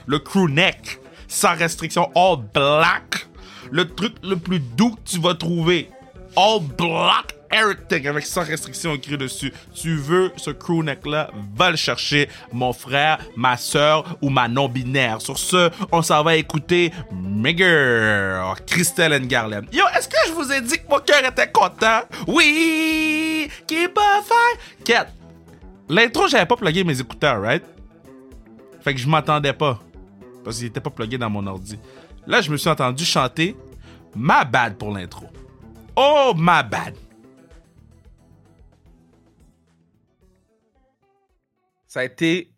Le crew neck, sans restriction, all black. Le truc le plus doux que tu vas trouver. All black everything avec sans restriction écrit dessus. Tu veux ce crew neck là, va le chercher, mon frère, ma soeur ou ma non-binaire. Sur ce, on s'en va écouter Migger, Christelle and Garland. Yo, est-ce que je vous ai dit que mon cœur était content? Oui! Keep on fire! Kat, l'intro, j'avais pas plugué mes écouteurs, right? Fait que je m'entendais pas. Parce qu'il était pas plugué dans mon ordi. Là, je me suis entendu chanter Ma bad pour l'intro. Oh, ma bad. Ça a été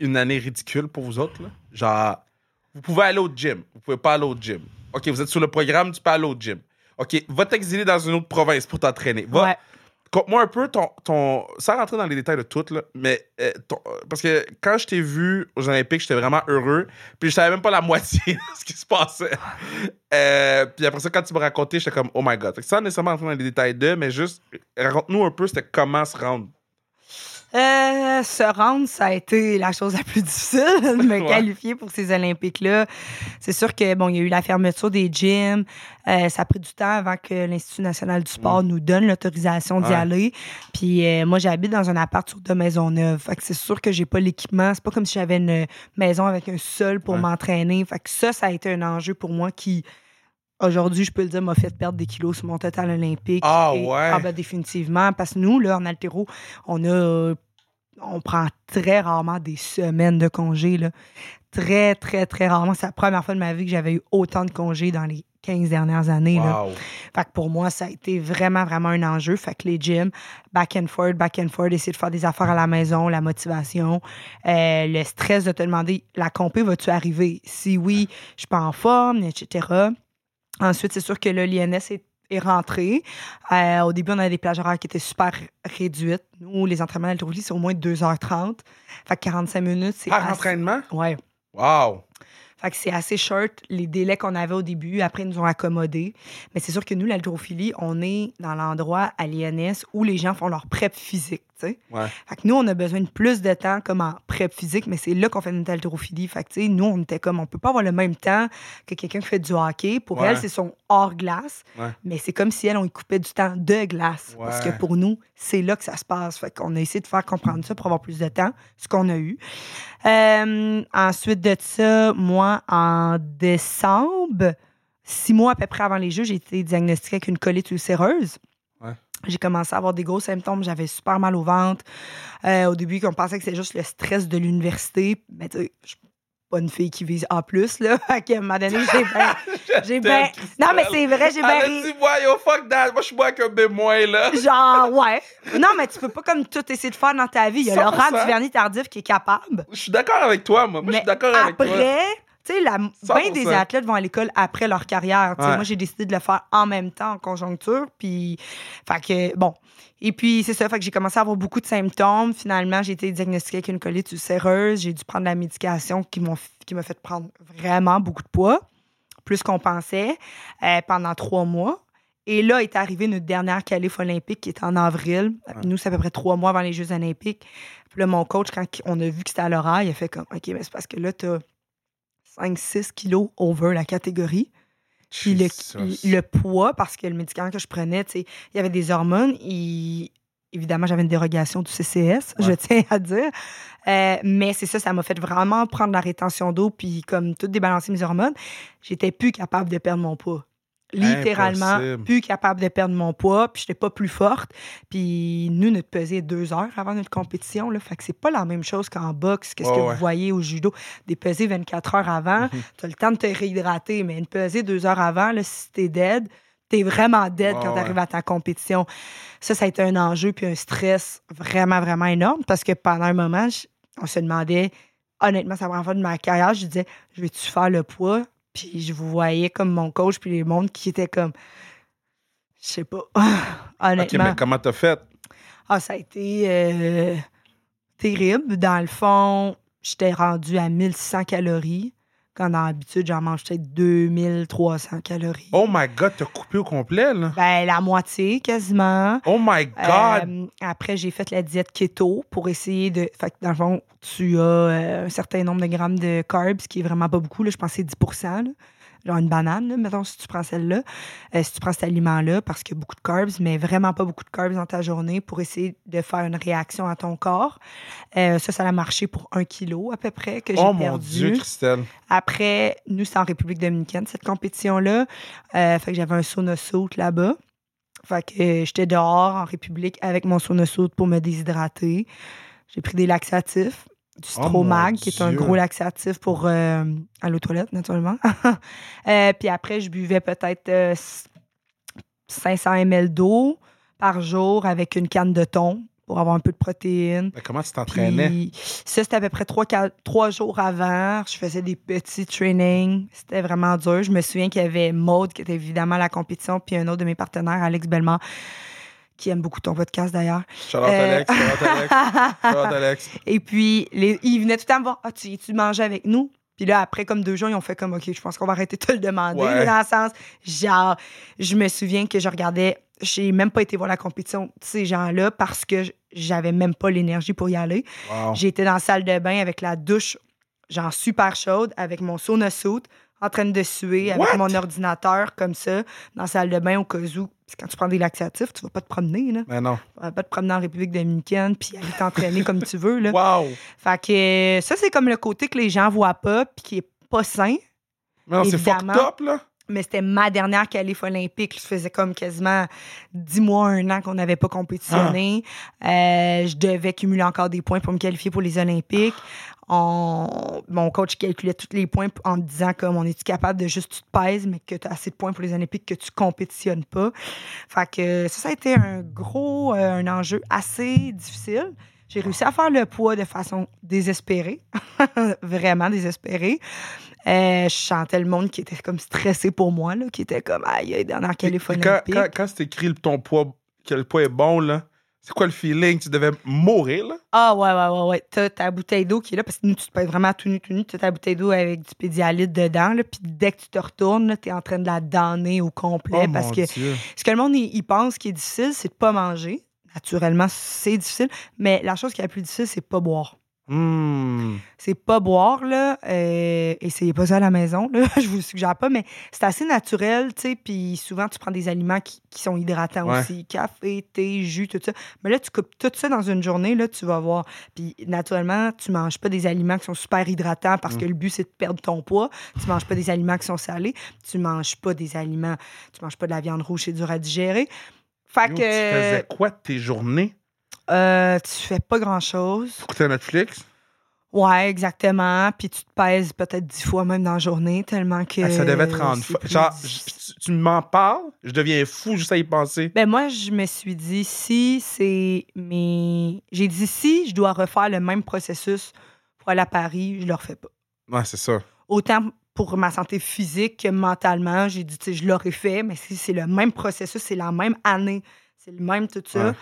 une année ridicule pour vous autres, là. Genre, vous pouvez aller au gym. Vous pouvez pas aller au gym. OK, vous êtes sur le programme, tu peux aller au gym. OK, va t'exiler dans une autre province pour t'entraîner. Va, Ouais. Conte-moi un peu ton, ton. Sans rentrer dans les détails de tout, là, mais. euh, ton- parce que quand je t'ai vu aux Olympiques, j'étais vraiment heureux. Puis je savais même pas la moitié de ce qui se passait. Euh, puis après ça, quand tu me racontais, j'étais comme, oh my god. Fait que sans nécessairement rentrer dans les détails de, mais juste, raconte-nous un peu, c'était comment se rendre. Euh, se rendre, ça a été la chose la plus difficile de me Ouais. qualifier pour ces Olympiques-là. C'est sûr que bon, il y a eu la fermeture des gyms. Euh, ça a pris du temps avant que l'Institut national du sport nous donne l'autorisation d'y Mm. Ouais. aller. Puis euh, moi, j'habite dans un appart sur deux maisons neuves. Fait que c'est sûr que j'ai pas l'équipement. C'est pas comme si j'avais une maison avec un sol pour Ouais. m'entraîner. Fait que ça, ça a été un enjeu pour moi qui Aujourd'hui, je peux le dire, m'a fait perdre des kilos sur mon total olympique. Ah Et- ouais? Ah ben, définitivement. Parce que nous, là, en altéro, on a. On prend très rarement des semaines de congés. Là. Très, très, très rarement. C'est la première fois de ma vie que j'avais eu autant de congés dans les 15 dernières années. Là. Wow. Fait que pour moi, ça a été vraiment, vraiment un enjeu. Fait que les gyms, back and forth, back and forth, essayer de faire des affaires à la maison, la motivation, euh, le stress de te demander, la compé, va-tu arriver? Si oui, je suis pas en forme, etc. Ensuite, c'est sûr que là, l'INS est, est rentré. Euh, au début, on avait des plages horaires qui étaient super réduites. Nous, les entraînements d'haltérophilie, c'est au moins 2h30. Fait que 45 minutes, c'est Par assez- entraînement? Ouais. Wow. Fait que c'est assez short, les délais qu'on avait au début. Après, ils nous ont accommodés. Mais c'est sûr que nous, l'haltérophilie, on est dans l'endroit à l'INS où les gens font leur prep physique, Ouais. Fait que nous, on a besoin de plus de temps comme en prep physique, mais c'est là qu'on fait notre haltérophilie. Fait que, nous, on était comme, on peut pas avoir le même temps que quelqu'un qui fait du hockey. Pour Ouais. elle, c'est son hors-glace. Ouais. Mais c'est comme si elle, on lui coupait du temps de glace. Parce que pour nous, c'est là que ça se passe. Fait qu'on a essayé de faire comprendre ça pour avoir plus de temps, ce qu'on a eu. Euh, ensuite de ça, moi, en décembre, six mois à peu près avant les Jeux, j'ai été diagnostiquée avec une colite ulcéreuse. J'ai commencé à avoir des gros symptômes. J'avais super mal au ventre. Euh, au début, on pensait que c'était juste le stress de l'université. Mais tu sais, je suis pas une fille qui vise A+, là. Qu'à un moment donné, j'ai bien... j'ai bien... Non, mais c'est vrai, j'ai bien Elle dit, moi, yo, fuck that. Moi, je suis moi avec un B- là. Genre, ouais. Non, mais tu peux pas comme tout essayer de faire dans ta vie. Il y a 100%. Laurent Duvernay Tardif qui est capable. Je suis d'accord avec toi, moi. Moi, je suis d'accord avec toi. après, Tu sais, la- bien des 100%. athlètes vont à l'école après leur carrière. Ouais. Moi, j'ai décidé de le faire en même temps, en conjoncture. Puis, fait que, bon. Et puis, c'est ça. Fait que j'ai commencé à avoir beaucoup de symptômes. Finalement, j'ai été diagnostiquée avec une colite ulcéreuse. J'ai dû prendre la médication qui m'a fait prendre vraiment beaucoup de poids, plus qu'on pensait, euh, pendant trois mois. Et là est arrivée notre dernière qualif olympique qui était en avril. Nous, c'est à peu près trois mois avant les Jeux olympiques. Puis là, mon coach, quand on a vu que c'était à l'oral, il a fait comme OK, mais c'est parce que là, tu as 5-6 kilos over la catégorie. Puis le, le poids, parce que le médicament que je prenais, il y avait des hormones. il- Évidemment, j'avais une dérogation du CCS, je tiens à dire. Euh, mais c'est ça, ça m'a fait vraiment prendre la rétention d'eau, puis comme tout débalancer mes hormones. J'étais plus capable de perdre mon poids. Littéralement, Impossible. plus capable de perdre mon poids, puis j'étais pas plus forte. Puis nous, notre pesée est deux heures avant notre compétition, là. Fait que c'est pas la même chose qu'en boxe, qu'est-ce Ouais, que ouais. vous voyez au judo. Des pesées 24 heures avant, tu as le temps de te réhydrater, mais une pesée deux heures avant, là, si t'es dead, t'es vraiment dead Ouais, quand ouais. t'arrives à ta compétition. Ça, ça a été un enjeu puis un stress vraiment, vraiment énorme parce que pendant un moment, on se demandait, honnêtement, ça première fois de ma carrière, je disais, je vais-tu faire le poids? Puis je vous voyais comme mon coach puis les mondes qui étaient comme, je sais pas, OK, honnêtement. mais comment t'as fait? Ah, ça a été euh, terrible. Dans le fond, j'étais rendu à 1600 calories. Quand dans l'habitude, j'en mange peut-être 2300 calories. Oh my God, t'as coupé au complet, là? Ben, la moitié quasiment. Oh my God! Euh, après, j'ai fait la diète keto pour essayer de. Fait que dans le fond, tu as euh, un certain nombre de grammes de carbs, ce qui est vraiment pas beaucoup. Là, je pense que c'est 10 là. Genre une banane, là, mettons, si tu prends celle-là. Euh, si tu prends cet aliment-là, parce qu'il y a beaucoup de carbs, mais vraiment pas beaucoup de carbs dans ta journée pour essayer de faire une réaction à ton corps. Euh, ça, ça a marché pour un kilo à peu près que j'ai oh mon perdu. Dieu, Christelle. Après, nous, c'est en République dominicaine, cette compétition-là. Euh, fait que j'avais un sauna suit là-bas. Fait que j'étais dehors en République avec mon sauna suit pour me déshydrater. J'ai pris des laxatifs, du Oh, Stromag, qui est un gros laxatif pour euh, aller aux toilettes, naturellement. Euh, puis après, je buvais peut-être euh, 500 ml d'eau par jour avec une canne de thon pour avoir un peu de protéines. Mais comment tu t'entraînais? Ça, c'était à peu près trois, quatre- trois jours avant. Je faisais des petits trainings. C'était vraiment dur. Je me souviens qu'il y avait Maude, qui était évidemment à la compétition, puis un autre de mes partenaires, Alex Bellemare, qui aime beaucoup ton podcast d'ailleurs. Euh, Alex, out Alex, out Alex. Et puis, les, ils venaient tout le temps me voir. Ah, tu, tu manges avec nous? Puis là, après, comme deux jours, ils ont fait comme, OK, je pense qu'on va arrêter de te le demander. Ouais. Dans le sens, genre, je me souviens que je regardais, j'ai même pas été voir la compétition de ces gens-là parce que j'avais même pas l'énergie pour y aller. Wow. J'étais dans la salle de bain avec la douche, genre super chaude, avec mon sauna suit, en train de suer, avec What? mon ordinateur comme ça, dans la salle de bain au cas où. Parce que quand tu prends des laxatifs, tu vas pas te promener, là. Mais non. Tu vas pas te promener en République dominicaine, puis aller t'entraîner comme tu veux, là. Wow! Fait que ça, c'est comme le côté que les gens voient pas, puis qui est pas sain. Mais non, c'est fucked up, là. Mais c'était ma dernière qualif olympique. Ça faisait comme quasiment 10 mois, un an qu'on n'avait pas compétitionné. Euh, je devais cumuler encore des points pour me qualifier pour les Olympiques. On- Mon coach calculait tous les points en me disant comme on est-tu capable de juste tu te pèses, mais que tu as assez de points pour les Olympiques que tu compétitionnes pas. Fait que ça, ça a été un gros, euh, un enjeu assez difficile. J'ai réussi à faire le poids de façon désespérée, vraiment désespérée. Euh, je chantais le monde qui était comme stressé pour moi, là, qui était comme aïe, dernière puis quand, quand, quand c'est écrit ton poids, que le poids est bon, là, c'est quoi le feeling? Tu devais mourir, là? Ah ouais, ouais, ouais, ouais. T'as ta bouteille d'eau qui est là, parce que nous, tu te pèses vraiment tout nu, tout nu. T'as ta bouteille d'eau avec du pédialyte dedans, là, puis dès que tu te retournes, là, t'es en train de la donner au complet, oh parce que Dieu. ce que le monde, il pense qui est difficile, c'est de pas manger. Naturellement, c'est difficile, mais la chose qui est la plus difficile, c'est pas boire. Hmm. C'est pas boire, là. Euh, essayez pas ça à la maison, là. Je vous le suggère pas, mais c'est assez naturel, tu sais. Puis souvent, tu prends des aliments qui, qui sont hydratants Ouais. aussi. Café, thé, jus, tout ça. Mais là, tu coupes tout ça dans une journée, là, tu vas voir. Puis naturellement, tu manges pas des aliments qui sont super hydratants parce que le but, c'est de perdre ton poids. Tu manges pas des aliments qui sont salés. Tu manges pas des aliments... Tu manges pas de la viande rouge, c'est dur à digérer. Fait Yo, que... Tu faisais quoi de tes journées? euh, tu fais pas grand-chose. Tu écoutais Netflix? Ouais, exactement. Puis tu te pèses peut-être dix fois même dans la journée, tellement que. Ah, ça devait te rendre fou. Genre, tu, tu m'en parles, je deviens fou juste à y penser. Ben moi, je me suis dit, si c'est mes. J'ai dit, si je dois refaire le même processus pour aller à Paris, je le refais pas. Ouais, c'est ça. autant pour ma santé physique que mentalement. J'ai dit, tu sais, je l'aurais fait, mais si c'est le même processus, c'est la même année, c'est le même tout ça, Ouais.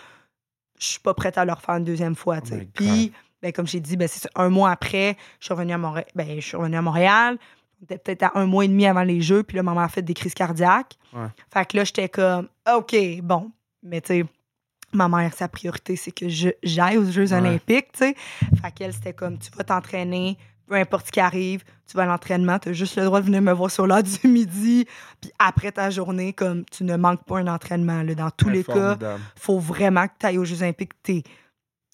je suis pas prête à le refaire une deuxième fois, tu Oh Puis, ben, comme j'ai dit, ben, c'est un mois après, je suis revenue à Montréal. Ben, je suis revenue à Montréal. Peut-être à un mois et demi avant les Jeux, puis là, maman a fait des crises cardiaques. Ouais. Fait que là, j'étais comme, OK, bon. Mais tu sais, ma mère, sa priorité, c'est que j'aille aux Jeux Ouais. olympiques, tu sais. Fait qu'elle, c'était comme, tu vas t'entraîner, peu importe ce qui arrive, tu vas à l'entraînement, tu as juste le droit de venir me voir sur l'heure du midi. Puis après ta journée, comme, tu ne manques pas un entraînement. Là. Dans tous les cas, Formidable. faut vraiment que tu ailles aux Jeux olympiques. T'es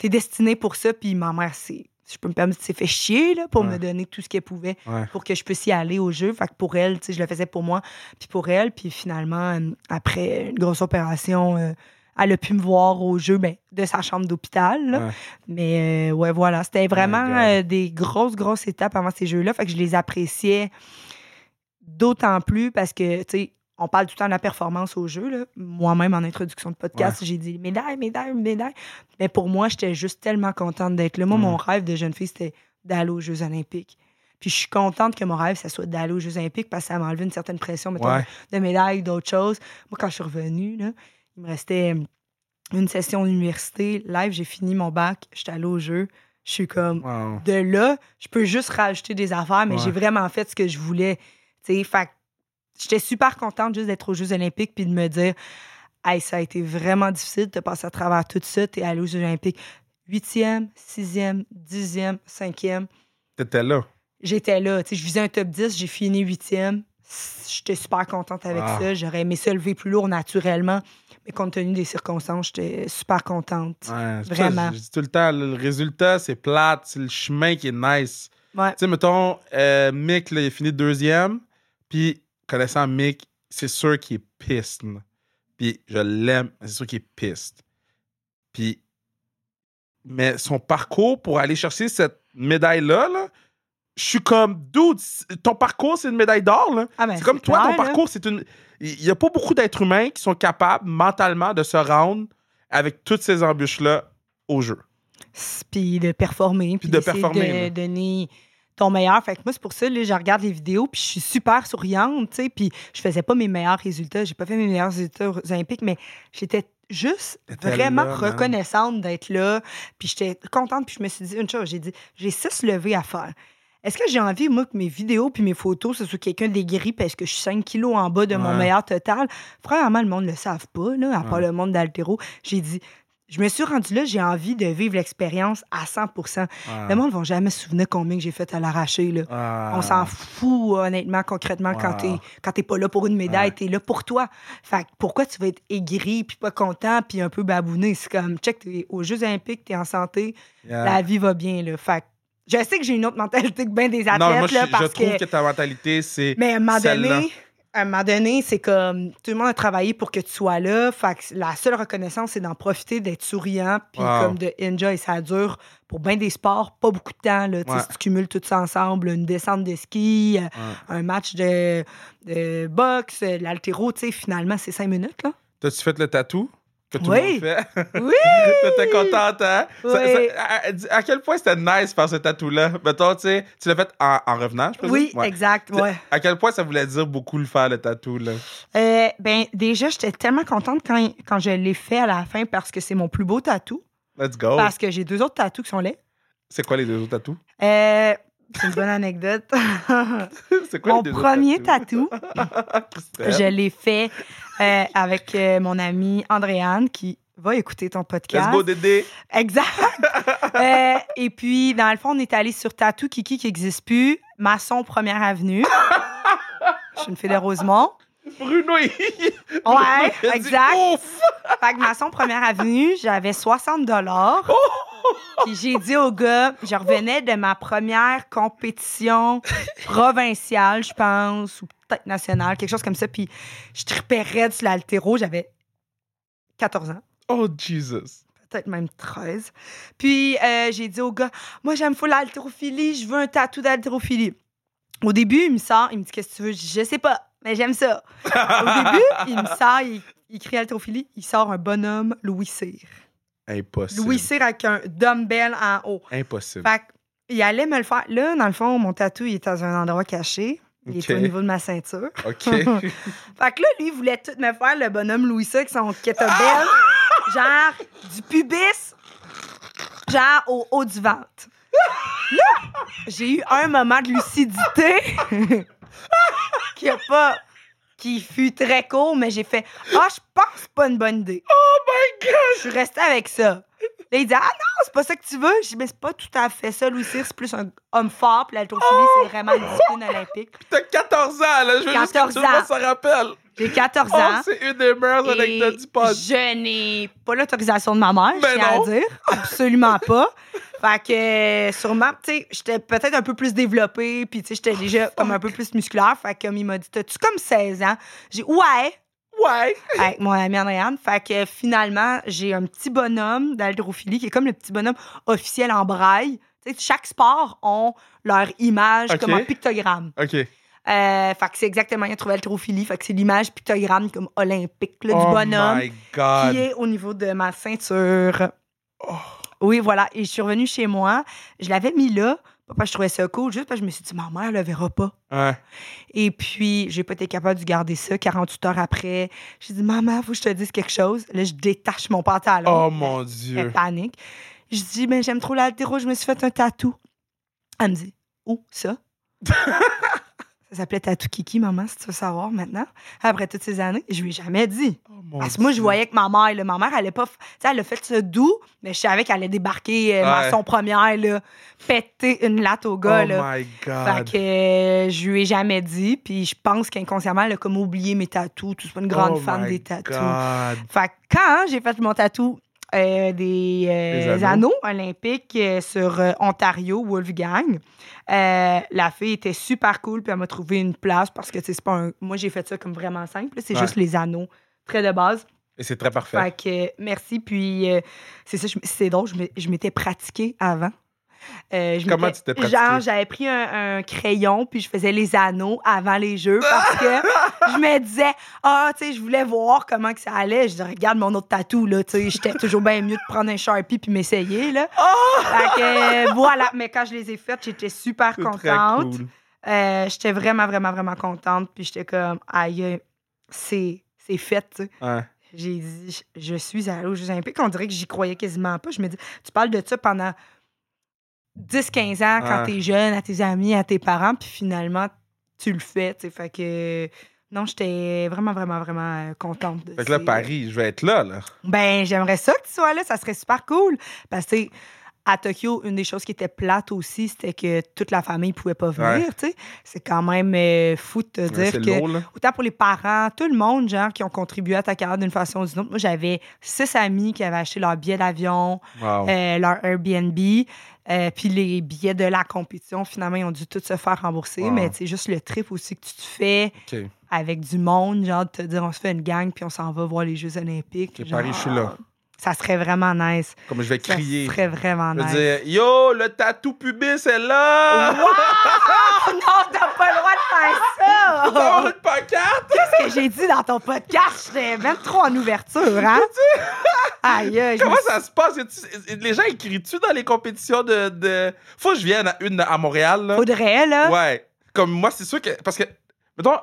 es destiné pour ça. Puis ma mère, c'est, si je peux me permettre, s'est fait chier là, pour Ouais. me donner tout ce qu'elle pouvait Ouais. pour que je puisse y aller aux Jeux. Fait que pour elle, tu je le faisais pour moi, puis pour elle. Puis finalement, euh, après une grosse opération, euh, elle a pu me voir aux Jeux ben, de sa chambre d'hôpital. là. Ouais. Mais euh, ouais, voilà, c'était vraiment euh, des grosses, grosses étapes avant ces Jeux-là. Fait que je les appréciais d'autant plus parce que, tu sais, on parle tout le temps de la performance aux Jeux. là. Moi-même, en introduction de podcast, j'ai dit médaille, médaille, médaille. Mais pour moi, j'étais juste tellement contente d'être là. Moi, Mm. mon rêve de jeune fille, c'était d'aller aux Jeux olympiques. Puis je suis contente que mon rêve, ça soit d'aller aux Jeux olympiques parce que ça m'a enlevé une certaine pression, mettons, Ouais. de médailles, d'autres choses. Moi, quand je suis revenue, là, il me restait une session d'université. Live, j'ai fini mon bac, j'étais allée aux Jeux. Je suis comme, Wow. de là, je peux juste rajouter des affaires, mais Ouais. j'ai vraiment fait ce que je voulais. Tu sais, j'étais super contente juste d'être aux Jeux olympiques puis de me dire, hey, ça a été vraiment difficile de passer à travers tout ça. T'es allé aux Jeux olympiques huitième, sixième, dixième, cinquième. T'étais là. J'étais là. Tu sais, je visais un top 10, j'ai fini huitième. J'étais super contente avec Wow. ça. J'aurais aimé ça lever plus lourd naturellement. Mais compte tenu des circonstances, j'étais super contente. Ouais, ça Vraiment. Je dis tout le temps, le résultat, c'est plate, c'est le chemin qui est nice. Ouais. Tu sais, mettons, euh, Mick, là, il a fini deuxième. Puis, connaissant Mick, c'est sûr qu'il est piste. Puis, je l'aime, c'est sûr qu'il est piste. Puis, mais son parcours pour aller chercher cette médaille-là, là, je suis comme, dude, ton parcours, c'est une médaille d'or. Ah, ben, c'est comme toi, clair, ton parcours, c'est une. Il n'y a pas beaucoup d'êtres humains qui sont capables mentalement de se rendre avec toutes ces embûches-là au jeu. puis de performer, puis de performer, de donner ton meilleur. Fait que moi, c'est pour ça, là, je regarde les vidéos, puis je suis super souriante, tu sais, puis je faisais pas mes meilleurs résultats, j'ai pas fait mes meilleurs résultats aux olympiques, mais j'étais juste vraiment là, reconnaissante d'être là, puis j'étais contente, puis je me suis dit une chose, j'ai dit, j'ai six levées à faire. Est-ce que j'ai envie, moi, que mes vidéos puis mes photos, ce soit quelqu'un d'aigri parce que je suis 5 kilos en bas de mon Ouais. meilleur total? Premièrement, le monde ne le savent pas, là, à part Ouais. le monde d'Altéro. J'ai dit, je me suis rendue là, j'ai envie de vivre l'expérience à 100 Ah. Le monde ne va jamais se souvenir combien que j'ai fait à l'arraché. Là. On s'en fout, honnêtement, concrètement, quand t'es quand t'es pas là pour une médaille, Ouais. t'es là pour toi. Fait que pourquoi tu vas être aigri, puis pas content, puis un peu babouné? C'est comme, check, t'es aux Jeux olympiques, t'es en santé, Yeah. la vie va bien, là. Fait que je sais que j'ai une autre mentalité que bien des athlètes, Non, moi, je, là, je parce trouve que... que... ta mentalité, c'est. Mais à un moment donné, à un moment donné, c'est comme tout le monde a travaillé pour que tu sois là. Fait que la seule reconnaissance, c'est d'en profiter, d'être souriant, puis Wow. comme de enjoy. Ça dure pour bien des sports, pas beaucoup de temps. Là, Ouais. Si tu cumules tout ça ensemble, une descente de ski, euh, Ouais. un match de, de boxe, euh, l'altéro, tu sais, finalement, c'est cinq minutes. Là. T'as-tu fait le tatou? Que tout Oui. monde fait? Oui! T'étais contente, hein? Oui. ça- à, à- à quel point c'était nice faire ce tatou-là? Mettons, tu sais, tu l'as fait en, en revenant, je présume? Oui, Ouais. exact. Ouais. À quel point ça voulait dire beaucoup le faire, le tatou, là? Euh, ben, déjà, j'étais tellement contente quand, quand je l'ai fait à la fin parce que c'est mon plus beau tatou. Let's go. Parce que j'ai deux autres tatous qui sont laids. C'est quoi les deux autres tatous? Euh, c'est une bonne anecdote. C'est quoi Mon premier tatou, je l'ai fait euh, avec euh, mon amie Andréane qui va écouter ton Let's podcast. go, Dédé. Exact. Euh, et puis, dans le fond, on est allé sur Tatou Kiki qui n'existe plus, Masson Première Avenue. Je suis une fille de Rosemont. Bruno, il... Ouais, dit exact. Ouf! Fait que Première Avenue, j'avais 60 dollars. Puis j'ai dit au gars, je revenais de ma première compétition provinciale, je pense, ou peut-être nationale, quelque chose comme ça. Puis je tripais raide sur l'altéro. J'avais 14 ans, Oh, Jesus. peut-être même 13. Puis euh, j'ai dit au gars, moi j'aime fou l'haltérophilie, je veux un tatou d'haltérophilie. Au début, il me sort, il me dit Qu'est-ce que tu veux? Je dis, Je sais pas, mais j'aime ça. Au début, il me sort, il, il crie haltérophilie, il sort un bonhomme Louis Cyr. Impossible. Louis Cyr avec un dumbbell en haut. Impossible. Fait il allait me le faire. Là, dans le fond, mon tatou, il est dans un endroit caché. Il est au niveau de ma ceinture. OK. Fait que là, lui, il voulait tout me faire, le bonhomme Louis avec son kettlebell. genre, du pubis, genre au haut du ventre. Là, j'ai eu un moment de lucidité qui a pas. qui fut très court, mais j'ai fait Ah, je pense que pas une bonne idée. oh my God! Je suis restée avec ça. Là, il dit Ah non, c'est pas ça que tu veux. Je dis Mais c'est pas tout à fait ça, Louis Cyr, c'est plus un homme fort, puis l'haltérophilie, c'est vraiment une discipline olympique. T'as 14 ans, là. Je veux juste que 14 tout le monde ans. s'en rappelle. J'ai 14 Oh, ans. c'est une des meilleures anecdotes du pod. je n'ai pas l'autorisation de ma mère, je tiens à dire. Absolument pas. Fait que sûrement, tu sais, j'étais peut-être un peu plus développée, puis tu sais, j'étais déjà comme un peu plus musculaire. Fait que comme il m'a dit, t'as-tu comme 16 ans? J'ai dit, ouais, Ouais. avec mon ami Andréane. Fait que finalement, j'ai un petit bonhomme d'haltérophilie qui est comme le petit bonhomme officiel en braille. Tu sais, chaque sport ont leur image comme en pictogramme. OK. Euh, fait que c'est exactement, il a trouvé haltérophilie. Fait que c'est l'image pictogramme comme olympique là, du oh bonhomme my God. qui est au niveau de ma ceinture. Oh. Oui, voilà. Et je suis revenue chez moi. Je l'avais mis là. Pas que je trouvais ça cool, juste parce que je me suis dit, ma mère le verra pas. Ouais. Et puis, j'ai pas été capable de garder ça. 48 heures après, j'ai dit, maman, faut que je te dise quelque chose. Là, je détache mon pantalon. Oh mon Elle Dieu. panique. Je dis, ben, j'aime trop l'altéro, je me suis fait un tatou. Elle me dit, où ça? ça s'appelait Tatou Kiki, maman, si tu veux savoir maintenant. Après toutes ces années, je lui ai jamais dit. Oh Parce que moi, je voyais que ma mère, là, ma mère, elle, pas, f- tu sais, elle a fait ça doux, mais je savais qu'elle allait débarquer euh, Ouais. dans son première, là, péter une latte au gars. Oh là. my Fait God. que euh, je lui ai jamais dit, puis je pense qu'inconsciemment, elle a comme oublié mes tatous. Je suis pas une grande Oh fan des tatous. Fait que quand j'ai fait mon tatou euh, des, euh, Des anneaux. olympiques euh, sur Ontario, Wolfgang, la fille était super cool, puis elle m'a trouvé une place parce que c'est pas un. Moi, j'ai fait ça comme vraiment simple, c'est Ouais. juste les anneaux, très de base. Et c'est très parfait. Fait que merci. Puis c'est ça, c'est drôle, je m'étais pratiquée avant. Euh, je Comment tu t'es pratiquée? Genre, j'avais pris un, un crayon, puis je faisais les anneaux avant les jeux parce que je me disais, ah, tu sais, je voulais voir comment que ça allait. Je disais, regarde mon autre tatou, là, tu sais, j'étais toujours bien mieux de prendre un Sharpie puis m'essayer, là. Fait que euh, voilà, mais quand je les ai faites, j'étais super contente. cool. Euh, j'étais vraiment, vraiment, vraiment contente. Puis j'étais comme, aïe, c'est c'est fait, tu sais. Ouais. J'ai dit, je suis allée aux Jeux Olympiques. On dirait que j'y croyais quasiment pas. Je me dis, tu parles de ça pendant 10-15 ans quand Ouais. t'es jeune, à tes amis, à tes parents, puis finalement, tu le fais. tu sais. Fait que, non, j'étais vraiment, vraiment, vraiment euh, contente de Fait que là, ces- Paris, je vais être là, là. Ben, j'aimerais ça que tu sois là. Ça serait super cool. Parce que, à Tokyo, une des choses qui était plate aussi, c'était que toute la famille pouvait pas venir, Ouais. tu sais. C'est quand même euh, fou de te Ouais, dire que lourd, autant pour les parents, tout le monde, genre, qui ont contribué à ta carrière d'une façon ou d'une autre. Moi, j'avais six amis qui avaient acheté leur billet d'avion, Wow. euh, leur Airbnb, euh, puis les billets de la compétition, finalement, ils ont dû tout se faire rembourser. Wow. Mais c'est juste le trip aussi que tu te fais avec du monde, genre, de te dire, on se fait une gang, puis on s'en va voir les Jeux Olympiques. Ok, genre, Paris, je suis là. Ça serait vraiment nice. Comme je vais Ça crier. serait vraiment Je vais nice. dire, yo, le tatou pubis est là! Wow! non, t'as pas le droit de faire ça! une pancarte? Qu'est-ce que j'ai dit dans ton podcast? J'étais même trop en ouverture, hein? Aïe, aïe. Comment ça se passe? Les gens écrivent-tu dans les compétitions de, de... Faut que je vienne à une à Montréal, là. Faudrait, là. Ouais. Comme moi, c'est sûr que. Parce que. Mettons.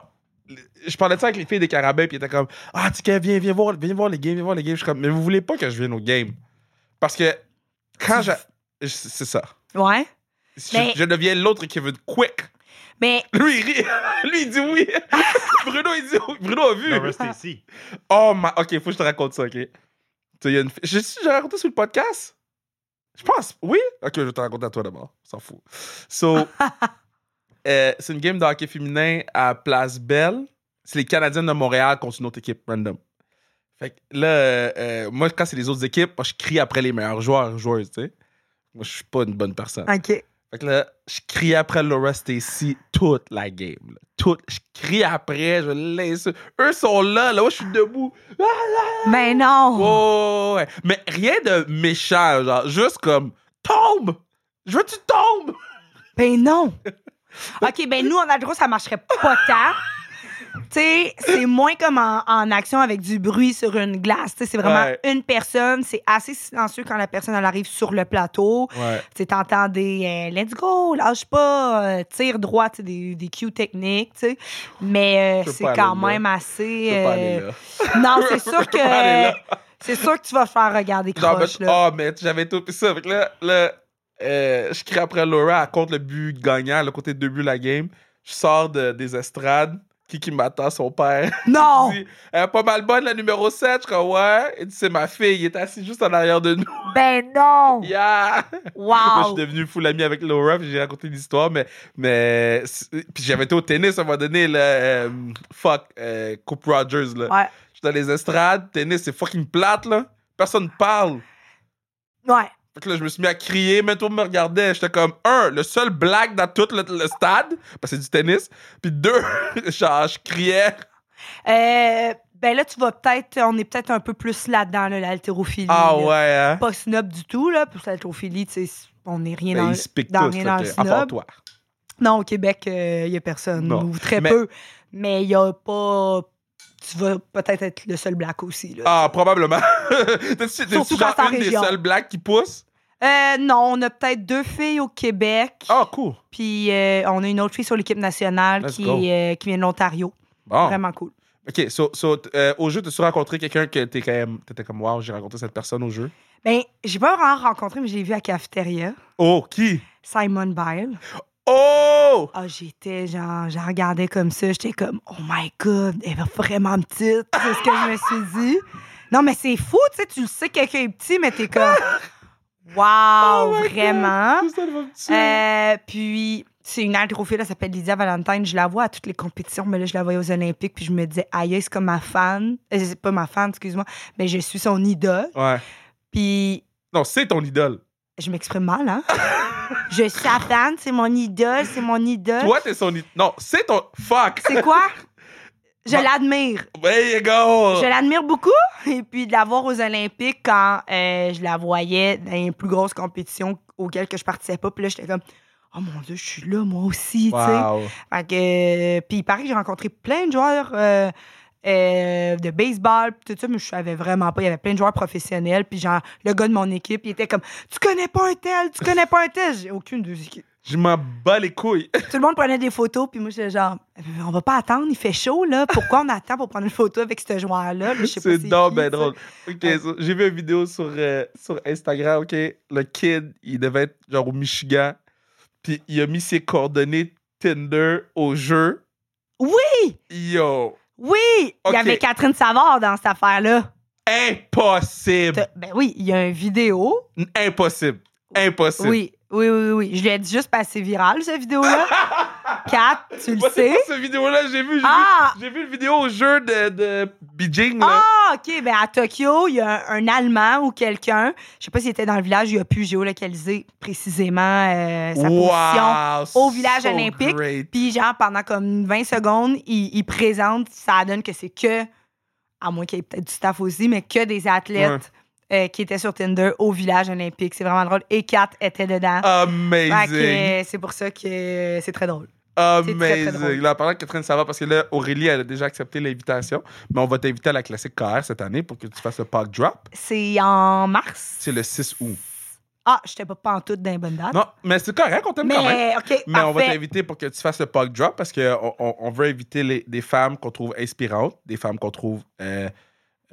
Je parlais de ça avec les filles des carabins, puis ils étaient comme Ah, tu sais, viens, viens voir, viens voir les games, viens voir les games. Je suis comme Mais vous voulez pas que je vienne aux games? Parce que quand je. C'est ça. Ouais. Je, Mais- je deviens l'autre Kevin Quick. Mais Lui, il rit. Lui, il dit oui. Bruno, il dit oui. Bruno a vu. Laura Stacy. Oh, ma... ok, faut que je te raconte ça, ok. Il y a une J'ai raconté sur le podcast? Je pense. Oui? Ok, je vais te raconter à toi d'abord. S'en fout. So, euh, c'est une game de hockey féminin à Place Belle. C'est les Canadiennes de Montréal contre une autre équipe random. Fait que là, euh, euh, moi, quand c'est les autres équipes, moi, je crie après les meilleurs joueurs, joueuses, tu sais. Moi, je suis pas une bonne personne. OK. Fait que là, je crie après Laura Stacy toute la game. là. Toute. Je crie après, je l'insulte. Eux sont là, là, moi, je suis debout. Mais non. Oh, ouais. Mais rien de méchant, genre, juste comme tombe! Je veux que tu tombes! Ben non. OK, ben nous, en Aldro, ça marcherait pas tant. Tu sais, c'est moins comme en, en action avec du bruit sur une glace. C'est vraiment Ouais. une personne. C'est assez silencieux quand la personne elle arrive sur le plateau. Ouais. Tu sais, t'entends des euh, let's go, lâche pas, euh, tire droit, des, des cues techniques, tu sais. Mais euh, c'est quand là. même assez. Non, c'est sûr que. C'est sûr que tu vas faire regarder croche, mais, là. oh, mais j'avais tout ça. Que là, là je crie après Laura, elle compte le but gagnant, le côté de deux buts de la game. Je sors de- des estrades. Qui qui m'attend, son père. Non! Il dit, Elle est pas mal bonne, la numéro 7. Je crois, ouais. Il dit, c'est ma fille. Il est assis juste en arrière de nous. Ben non! Yeah! Moi, je Wow! suis devenu full ami avec Laura, puis j'ai raconté l'histoire, mais. mais puis j'avais été au tennis à un moment donné, là. euh, fuck, euh, Coupe Rogers, là. Ouais. Je suis dans les estrades, tennis, c'est fucking plate, là. Personne parle. Ouais. Fait que là, je me suis mis à crier, mais tout le monde me regardait. J'étais comme, un, le seul black dans tout le, le stade, parce que c'est du tennis. Puis deux, genre, je criais. Euh, ben là, tu vas peut-être. On est peut-être un peu plus là-dedans, là, l'haltérophilie. Ah là. ouais, hein? Pas snob du tout, là. Puis l'haltérophilie, tu sais, on n'est rien Ben, dans, ils dans tous, rien dans le que, à part snob. toi. Non, au Québec, il n'y a personne, Non. ou très Mais- peu. Mais il n'y a pas. Tu vas peut-être être le seul black aussi. Là. Ah, probablement. T'es-tu quand genre une des région. seules blacks qui poussent? Euh, non, on a peut-être deux filles au Québec. Ah, cool. Puis euh, on a une autre fille sur l'équipe nationale Let's qui, euh, qui vient de l'Ontario. Bon. Vraiment cool. OK, so, euh, au jeu, t'as-tu rencontré quelqu'un que t'es quand même, t'étais comme, wow, j'ai rencontré cette personne au jeu? Ben, j'ai pas vraiment rencontré, mais je l'ai vu à la cafétéria. Oh, qui? Simon Bile. Oh! Ah, j'étais genre, je la regardais comme ça, j'étais comme, oh my god, elle est vraiment petite. C'est ce que je me suis dit. Non, mais c'est fou, tu sais, tu le sais, quelqu'un est petit, mais t'es comme, wow, Oh vraiment. Ça. Euh, puis, c'est une haltérophile, elle s'appelle Lydia Valentine. Je la vois à toutes les compétitions, mais là, je la voyais aux Olympiques, puis je me disais, aïe, c'est comme ma fan. Euh, c'est pas ma fan, excuse-moi, mais je suis son idole. Ouais. Puis, Non, c'est ton idole. Je m'exprime mal, hein? je suis sa fan, c'est mon idole, c'est mon idole. Toi, t'es son idole. Non, c'est ton. Fuck! C'est quoi? Je l'admire. There you go! Je l'admire beaucoup. Et puis de la voir aux Olympiques quand euh, je la voyais dans les plus grosses compétitions auxquelles que je participais pas. Puis là, j'étais comme, oh mon Dieu, je suis là, moi aussi, tu sais. Fait que, euh, puis il paraît que j'ai rencontré plein de joueurs euh, euh, de baseball, pis tout ça, mais je savais vraiment pas. Il y avait plein de joueurs professionnels, puis genre, le gars de mon équipe, il était comme, tu connais pas un tel, tu connais pas un tel. J'ai aucune de Je m'en bats les couilles. Tout le monde prenait des photos, puis moi, j'étais genre, on va pas attendre, il fait chaud, là. Pourquoi on attend pour prendre une photo avec ce joueur-là? C'est donc ben drôle. Ok, so, j'ai vu une vidéo sur, euh, sur Instagram, ok? Le kid, il devait être genre au Michigan. Puis il a mis ses coordonnées Tinder au jeu. Oui! Yo! Oui! Il y avait Catherine Savard dans cette affaire-là. Impossible! Ben oui, il y a une vidéo. Impossible! Impossible! Oui, oui, oui, oui. Je l'ai dit juste passé viral, cette vidéo-là. Kat, tu le Moi, sais. pas cette vidéo-là, j'ai vu, j'ai Ah! vu, j'ai vu une vidéo au jeu de, de Beijing, là. Ah, OK. Ben, à Tokyo, il y a un, un Allemand ou quelqu'un, je sais pas s'il était dans le village, il a pu géolocaliser précisément euh, sa position. au village so olympique. great. Puis, genre, pendant comme 20 secondes, il, il présente, ça donne que c'est que, à moins qu'il y ait peut-être du staff aussi, mais que des athlètes euh, qui étaient sur Tinder au village olympique. C'est vraiment drôle. Et Kat était dedans. Amazing! c'est pour ça que c'est très drôle. très, très drôle. Amazing. Là, parlant de Catherine Savard, parce que là, Aurélie, elle a déjà accepté l'invitation, mais on va t'inviter à la classique KR cette année pour que tu fasses le park drop. C'est en mars. C'est le 6 août. Ah, je n'étais pas pantoute dans les bonnes dates. Non, mais c'est correct, on t'aime quand même. mais, OK, Mais on va t'inviter pour que tu fasses le park drop parce qu'on on, on veut inviter les- des femmes qu'on trouve inspirantes, des femmes qu'on trouve euh,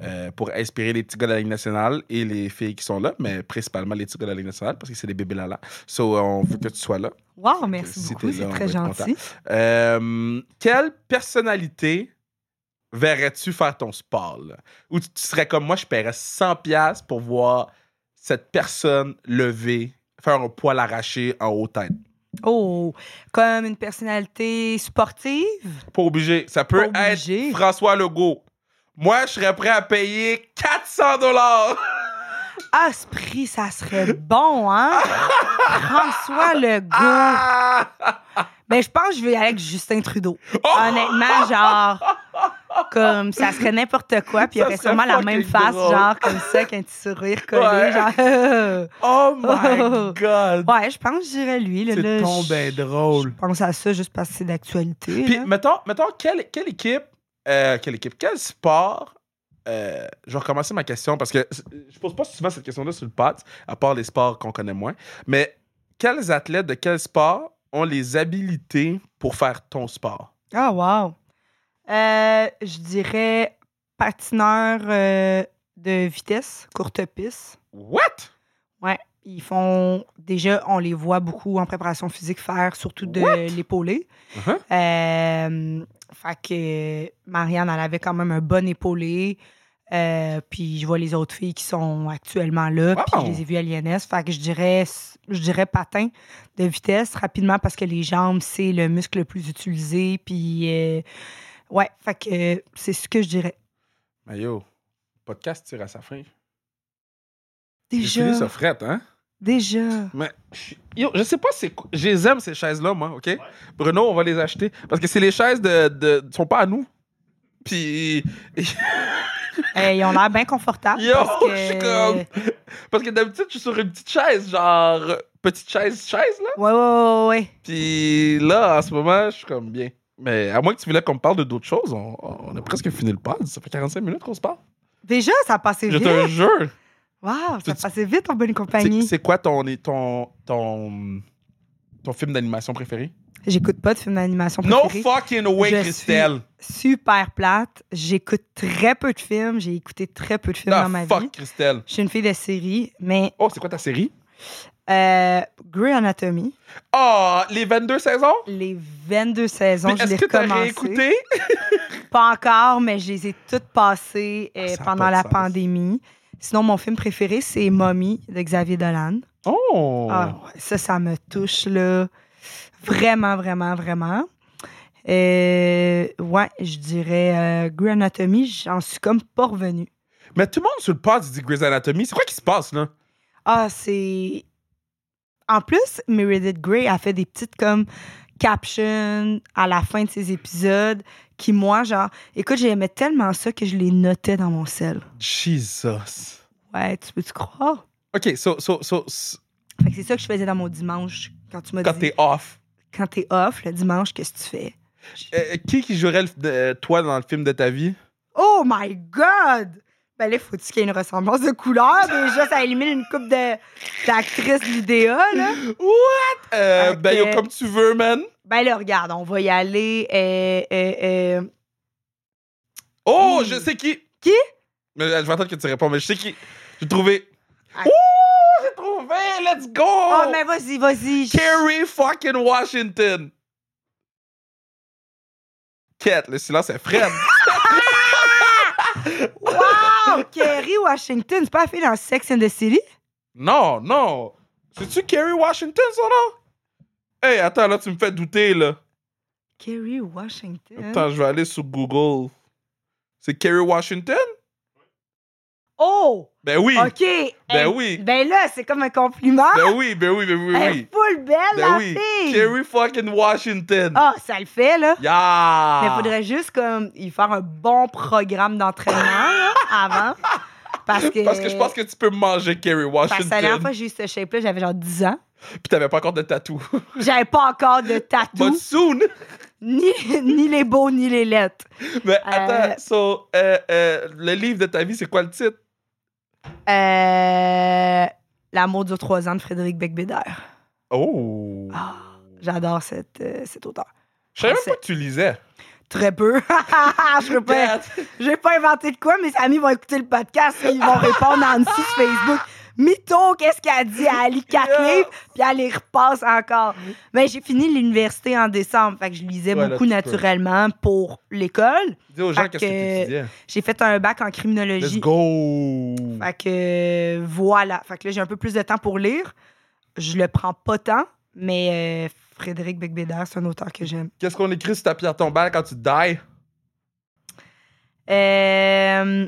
euh, pour inspirer les petits gars de la Ligue nationale et les filles qui sont là, mais principalement les petits gars de la Ligue nationale parce que c'est des bébés là So, euh, on veut que tu sois là. Wow, merci Si beaucoup, c'est très gentil. Euh, quelle personnalité verrais-tu faire ton sport? là? Ou tu, tu serais comme moi, je paierais 100$ pour voir cette personne lever, faire un poil arraché en haut tête? Oh, comme une personnalité sportive? Pas obligé. Ça peut Pas obligé. être François Legault. Moi, je serais prêt à payer 400 dollars. Ah, ce prix, ça serait bon, hein? François Legault. Ah! Ben, je pense que je vais y aller avec Justin Trudeau. Oh! Honnêtement, genre, comme ça serait n'importe quoi, puis il y aurait sûrement la même face, drôle. genre, comme ça, qu'un petit sourire collé, Ouais. genre. Oh my God! ouais, je pense que je dirais lui. Là, C'est je- bien drôle. Je pense à ça juste parce que c'est d'actualité. Puis, mettons quelle, quelle équipe Euh, quelle équipe? Quel sport? Euh, je vais recommencer ma question parce que je pose pas souvent cette question-là sur le pod, à part les sports qu'on connaît moins. Mais quels athlètes de quel sport ont les habilités pour faire ton sport? Ah, wow. Euh, je dirais patineur euh, de vitesse, courte piste. What? Ouais. Ils font. Déjà, on les voit beaucoup en préparation physique faire, surtout de l'épaulé. Uh-huh. Euh, fait que Marianne, elle avait quand même un bon épaulé. Euh, puis je vois les autres filles qui sont actuellement là. Puis je les ai vues à l'INS. Fait que je dirais, je dirais patin de vitesse rapidement parce que les jambes, c'est le muscle le plus utilisé. Puis euh, ouais, fait que euh, c'est ce que je dirais. Mais yo, le podcast tire à sa fin. Déjà. ça frette, hein? Déjà. Mais je- yo, je sais pas c'est quoi. Je les aime ces chaises-là, moi, OK? Bruno, on va les acheter. Parce que c'est les chaises de. de sont pas à nous. Puis. Euh, ils ont l'air bien confortables. Yo, parce que... je suis comme. Parce que d'habitude, je suis sur une petite chaise, genre. Petite chaise, chaise, là. Ouais, ouais, ouais, ouais. Puis là, en ce moment, je suis comme bien. Mais à moins que tu voulais qu'on me parle de d'autres choses, on, on a presque fini le pod. Ça fait 45 minutes qu'on se parle. Déjà, ça a passé Je vite. te jure. Wow, ça passé vite en bonne compagnie. c'est quoi ton, ton, ton, ton film d'animation préféré? J'écoute pas de films d'animation No préférés. fucking way, Je Christelle. super plate. J'écoute très peu de films. J'ai écouté très peu de films Ah, dans ma fuck, vie. Christelle. Je suis une fille de série, mais Oh, c'est quoi ta série? euh, Grey Anatomy, Oh, les 22 saisons? les 22 saisons, Mais je Est-ce l'ai que? Pas encore, mais je les ai toutes passées euh, Ah, a pendant la sens. pandémie. Sinon, mon film préféré, c'est Mommy de Xavier Dolan. Oh! Ah, ça, ça me touche, là. Vraiment, vraiment, vraiment. Euh, ouais, je dirais euh, Grey Anatomy, j'en suis comme pas revenue. Mais tout le monde sur le pod dit Grey's Anatomy. C'est quoi qui se passe, là? Ah, c'est. En plus, Meredith Grey a fait des petites comme captions à la fin de ses épisodes qui, moi, genre, écoute, j'aimais tellement ça que je les notais dans mon sel. Jesus. Ouais, tu peux-tu croire? OK, so, so, so, s- Fait que c'est ça que je faisais dans mon dimanche quand tu m'as quand dit. t'es off, Quand t'es off, le dimanche, qu'est-ce que tu fais? euh, qui qui jouerait le- de- toi dans le film de ta vie? Oh my God! Ben là, faut-tu qu'il y ait une ressemblance de couleur? Déjà, ça élimine une coupe de- d'actrices de l'idéa, là. What? Euh, ben, yo, comme tu veux, man. Ben là, regarde, on va y aller. euh, euh, euh, Oh, Hmm. je sais qui. Qui? Mais, euh, je vais attendre que tu réponds, mais je sais qui. J'ai trouvé. Ah. Oh, j'ai trouvé. Let's go. Oh, mais vas-y, vas-y. Kerry fucking Washington. Kate, le silence est Fred. Kerry Washington, c'est pas la fille dans Sex and the City? non, non. C'est-tu Kerry Washington, son nom? Hey, attends, là, tu me fais douter, là. Kerry Washington? Attends, je vais aller sur Google. C'est Kerry Washington? Oh! Ben oui. OK. Ben oui. Ben là, c'est comme un compliment. Ben oui, ben oui, ben oui, Elle oui. est full belle, Ben la oui. fille. Kerry fucking Washington. Ah, ça le fait, là. Yeah! Mais faudrait juste comme y faire un bon programme d'entraînement là, avant. Parce que. Parce que je pense que tu peux manger Kerry Parce que la dernière Washington. fois que j'ai eu ce shape-là, j'avais genre 10 ans. Puis t'avais pas encore de tatou. J'avais pas encore de But tatou, soon! ni, ni les beaux, ni les lettres. Mais attends, Euh. so, euh, euh, le livre de ta vie, c'est quoi le titre? Euh, L'amour dure trois ans de Frédéric Becbédère. Oh! Ah, J'adore cette, euh, cet auteur. Je savais même pas que tu lisais. Très peu. je vais pas, je vais pas inventer de quoi. Mes amis vont écouter le podcast et ils vont répondre en dessous sur Facebook. Mytho, qu'est-ce qu'elle dit? Elle lit quatre Yeah. livres, puis elle les repasse encore. Mais j'ai fini l'université en décembre, fait que je lisais Ouais, là, beaucoup tu peux. naturellement pour l'école. Dis aux gens qu'est-ce que tu que- étudiais. J'ai fait un bac en Let's criminologie. go! Fait que voilà. Fait que là, j'ai un peu plus de temps pour lire. Je le prends pas tant, mais euh, Frédéric Becbédère, c'est un auteur que j'aime. Qu'est-ce qu'on écrit sur ta pierre tombale quand tu die? Euh,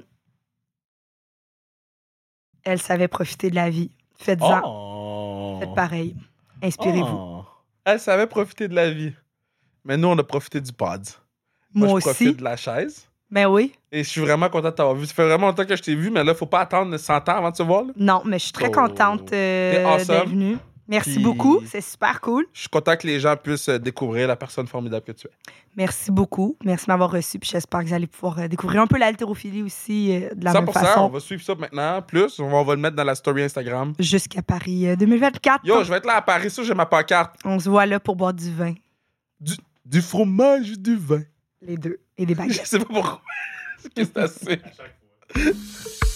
Elle savait profiter de la vie. Faites-en. Oh! Faites pareil. Inspirez-vous. Oh. Elle savait profiter de la vie. Mais nous, on a profité du pod. Moi, je aussi. profite de la chaise. Ben oui. Et je suis vraiment content de t'avoir vu. Ça fait vraiment longtemps que je t'ai vu, mais là, faut pas attendre 100 ans avant de se voir. là. Non, mais je suis très Oh. contente euh, awesome. d'être venue. Merci Puis- beaucoup. C'est super cool. Je suis content que les gens puissent euh, découvrir la personne formidable que tu es. Merci beaucoup. Merci de m'avoir reçu. Puis j'espère que vous allez pouvoir euh, découvrir un peu l'haltérophilie aussi euh, de la 100%, même on va suivre ça maintenant. Plus, on va, on va le mettre dans la story Instagram. jusqu'à Paris euh, 2024. Yo, je vais être là à Paris, ça, j'ai ma pancarte. On se voit là pour boire du vin. Du, du fromage et du vin. Les deux. Et des Je baguettes. sais pas pourquoi. Qu'est-ce que c'est assez?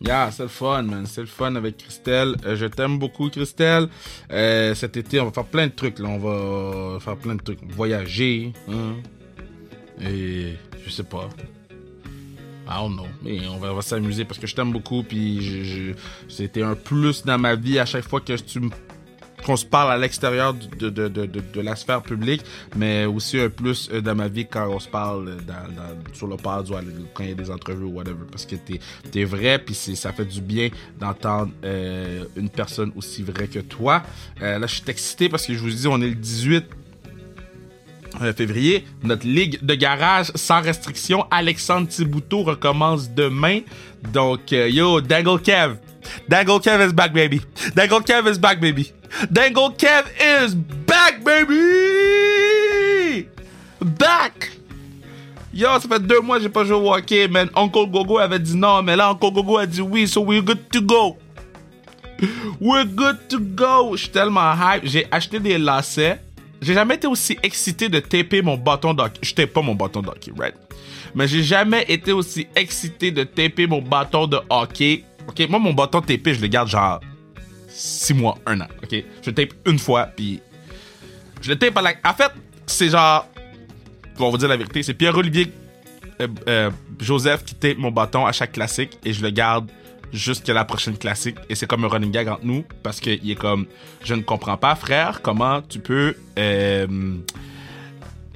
Yeah, c'est le fun, man. C'est le fun avec Christelle. Euh, je t'aime beaucoup, Christelle. Euh, cet été, on va faire plein de trucs. Là. On va faire plein de trucs. Voyager. Hein? Et je sais pas. I don't know. Mais on va, va s'amuser parce que je t'aime beaucoup. Puis c'était un plus dans ma vie à chaque fois que tu me qu'on se parle à l'extérieur de, de, de, de, la sphère publique, mais aussi un plus euh, dans ma vie quand on se parle euh, sur le pod ou quand il y a des entrevues ou whatever. Parce que t'es es vrai, puis ça fait du bien d'entendre euh, une personne aussi vraie que toi. Là, je suis excité parce que je vous dis, on est le 18 euh, février. Notre ligue de garage sans restriction, Alexandre Thibouteau recommence demain. Donc, yo, Dangle Kev. Dangle Kev is back, baby. Dangle Kev is back, baby. Dangle Kev is back, baby! Back! Yo, ça fait deux mois que j'ai pas joué au hockey, man. Uncle Gogo avait dit non, mais là, Uncle Gogo a dit oui, so we're good to go. We're good to go. Je suis tellement hype. J'ai acheté des lacets. J'ai jamais été aussi excité de taper mon bâton d'hockey. Je tape pas mon bâton de hockey, right? Mais j'ai jamais été aussi excité de taper mon bâton de hockey. Ok, moi, mon bâton tapé, je le garde genre 6 mois, 1 an. Ok, je tape une fois, puis je le tape à la. En fait, c'est genre. On va dire la vérité, c'est Pierre-Olivier euh, euh, Joseph qui tape mon bâton à chaque classique et je le garde jusqu'à la prochaine classique. Et c'est comme un running gag entre nous parce qu'il est comme Je ne comprends pas, frère, comment tu peux euh,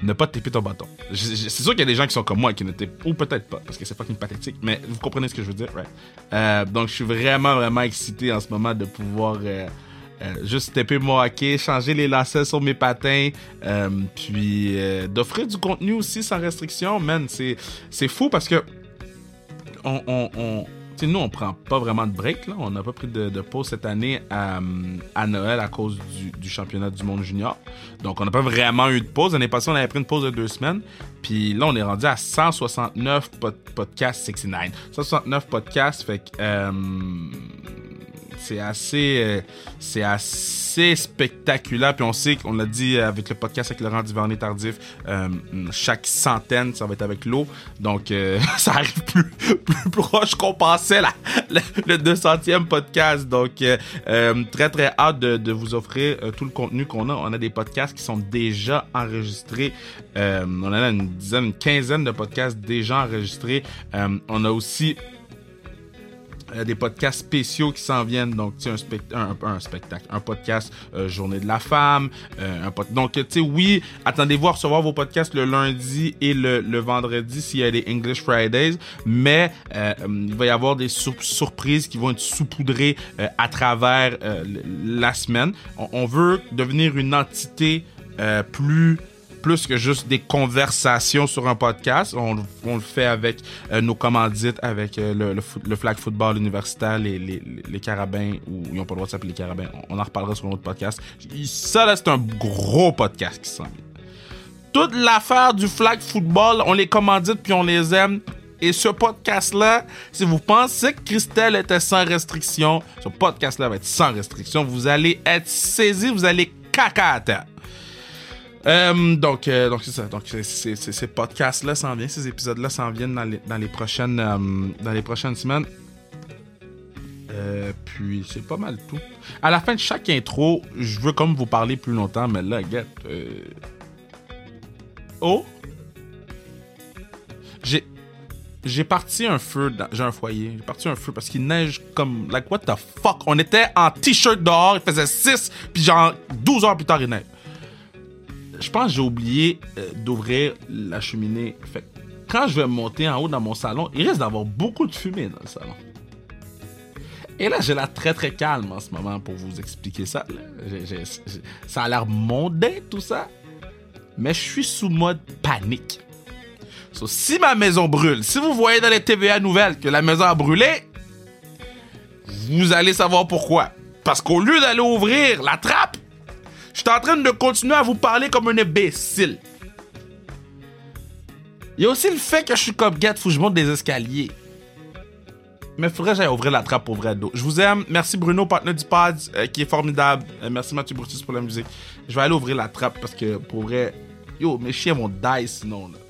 ne pas taper ton bâton. C'est sûr qu'il y a des gens qui sont comme moi qui ne tapent, ou peut-être pas, parce que c'est fucking pathétique, mais vous comprenez ce que je veux dire, right? Euh, donc je suis vraiment, vraiment excité en ce moment de pouvoir. euh, euh, juste taper mon hockey, changer les lacets sur mes patins, puis d'offrir du contenu aussi sans restriction, man, c'est fou parce que on, on- tu sais, nous on prend pas vraiment de break on n'a pas pris de, pause cette année à, à Noël à cause du, championnat du monde junior, donc on n'a pas vraiment eu de pause. L'année passée on avait pris une pause de deux semaines, puis là on est rendu à 169 pod- podcasts 69, 169 podcasts, fait que euh, c'est assez euh, assez spectaculaire puis on sait qu'on l'a dit avec le podcast avec Laurent Duvernay Tardif euh, chaque centaine ça va être avec l'eau. Donc euh, ça arrive plus, proche qu'on pensait le, le 200e podcast. Donc très très hâte de, vous offrir tout le contenu qu'on a. On a des podcasts qui sont déjà enregistrés on a une dizaine une quinzaine de podcasts déjà enregistrés. On a aussi des podcasts spéciaux qui s'en viennent. Donc, tu un, un, spectacle, un podcast euh, Journée de la femme. euh, un Donc, tu sais, oui, attendez-vous à recevoir vos podcasts le lundi et le, vendredi s'il y a des English Fridays. Mais euh, euh, il va y avoir des sur- surprises qui vont être saupoudrées euh, à travers euh, la semaine. On, veut devenir une entité euh, plus plus que juste des conversations sur un podcast. On, le fait avec euh, nos commandites, avec euh, le, flag football universitaire, les, les, les carabins, ou ils n'ont pas le droit de s'appeler les carabins. On, en reparlera sur un autre podcast. Ça, là, c'est un gros podcast qui s'en vient. Toute l'affaire du flag football, on les commandite puis on les aime. Et ce podcast-là, si vous pensez que Christelle était sans restriction, ce podcast-là va être sans restriction. Vous allez être saisi, vous allez caca. Euh, donc, euh, donc c'est ça. Donc, ces podcasts-là s'en viennent, ces épisodes-là s'en viennent dans les, prochaines, euh, dans les prochaines semaines. Puis, c'est pas mal tout. À la fin de chaque intro, je veux comme vous parler plus longtemps, mais là, get. Oh! J'ai. J'ai parti un feu, j'ai un foyer, j'ai parti un feu parce qu'il neige comme, like, what the fuck? On était en t-shirt dehors, il faisait 6, puis genre 12 heures plus tard, il neige je pense que j'ai oublié euh, d'ouvrir la cheminée. Fait quand je vais monter en haut dans mon salon, il risque d'avoir beaucoup de fumée dans le salon. Et là, j'ai l'air très très calme en ce moment pour vous expliquer ça. ça a l'air mondain tout ça, mais je suis sous mode panique. Si ma maison brûle, si vous voyez dans les TVA nouvelles que la maison a brûlé, Vous allez savoir pourquoi. Parce qu'au lieu d'aller ouvrir la trappe, je suis en train de continuer à vous parler comme un imbécile. Il y a aussi le fait que je suis comme get, faut que je monte des escaliers. Mais faudrait que j'aille ouvrir la trappe pour vrai d'eau. Je vous aime. Merci Bruno, partenaire du Pod, euh, qui est formidable. Euh, merci Mathieu Brutus pour la musique. Je vais aller ouvrir la trappe parce que pour vrai, yo, mes chiens vont die sinon. Là.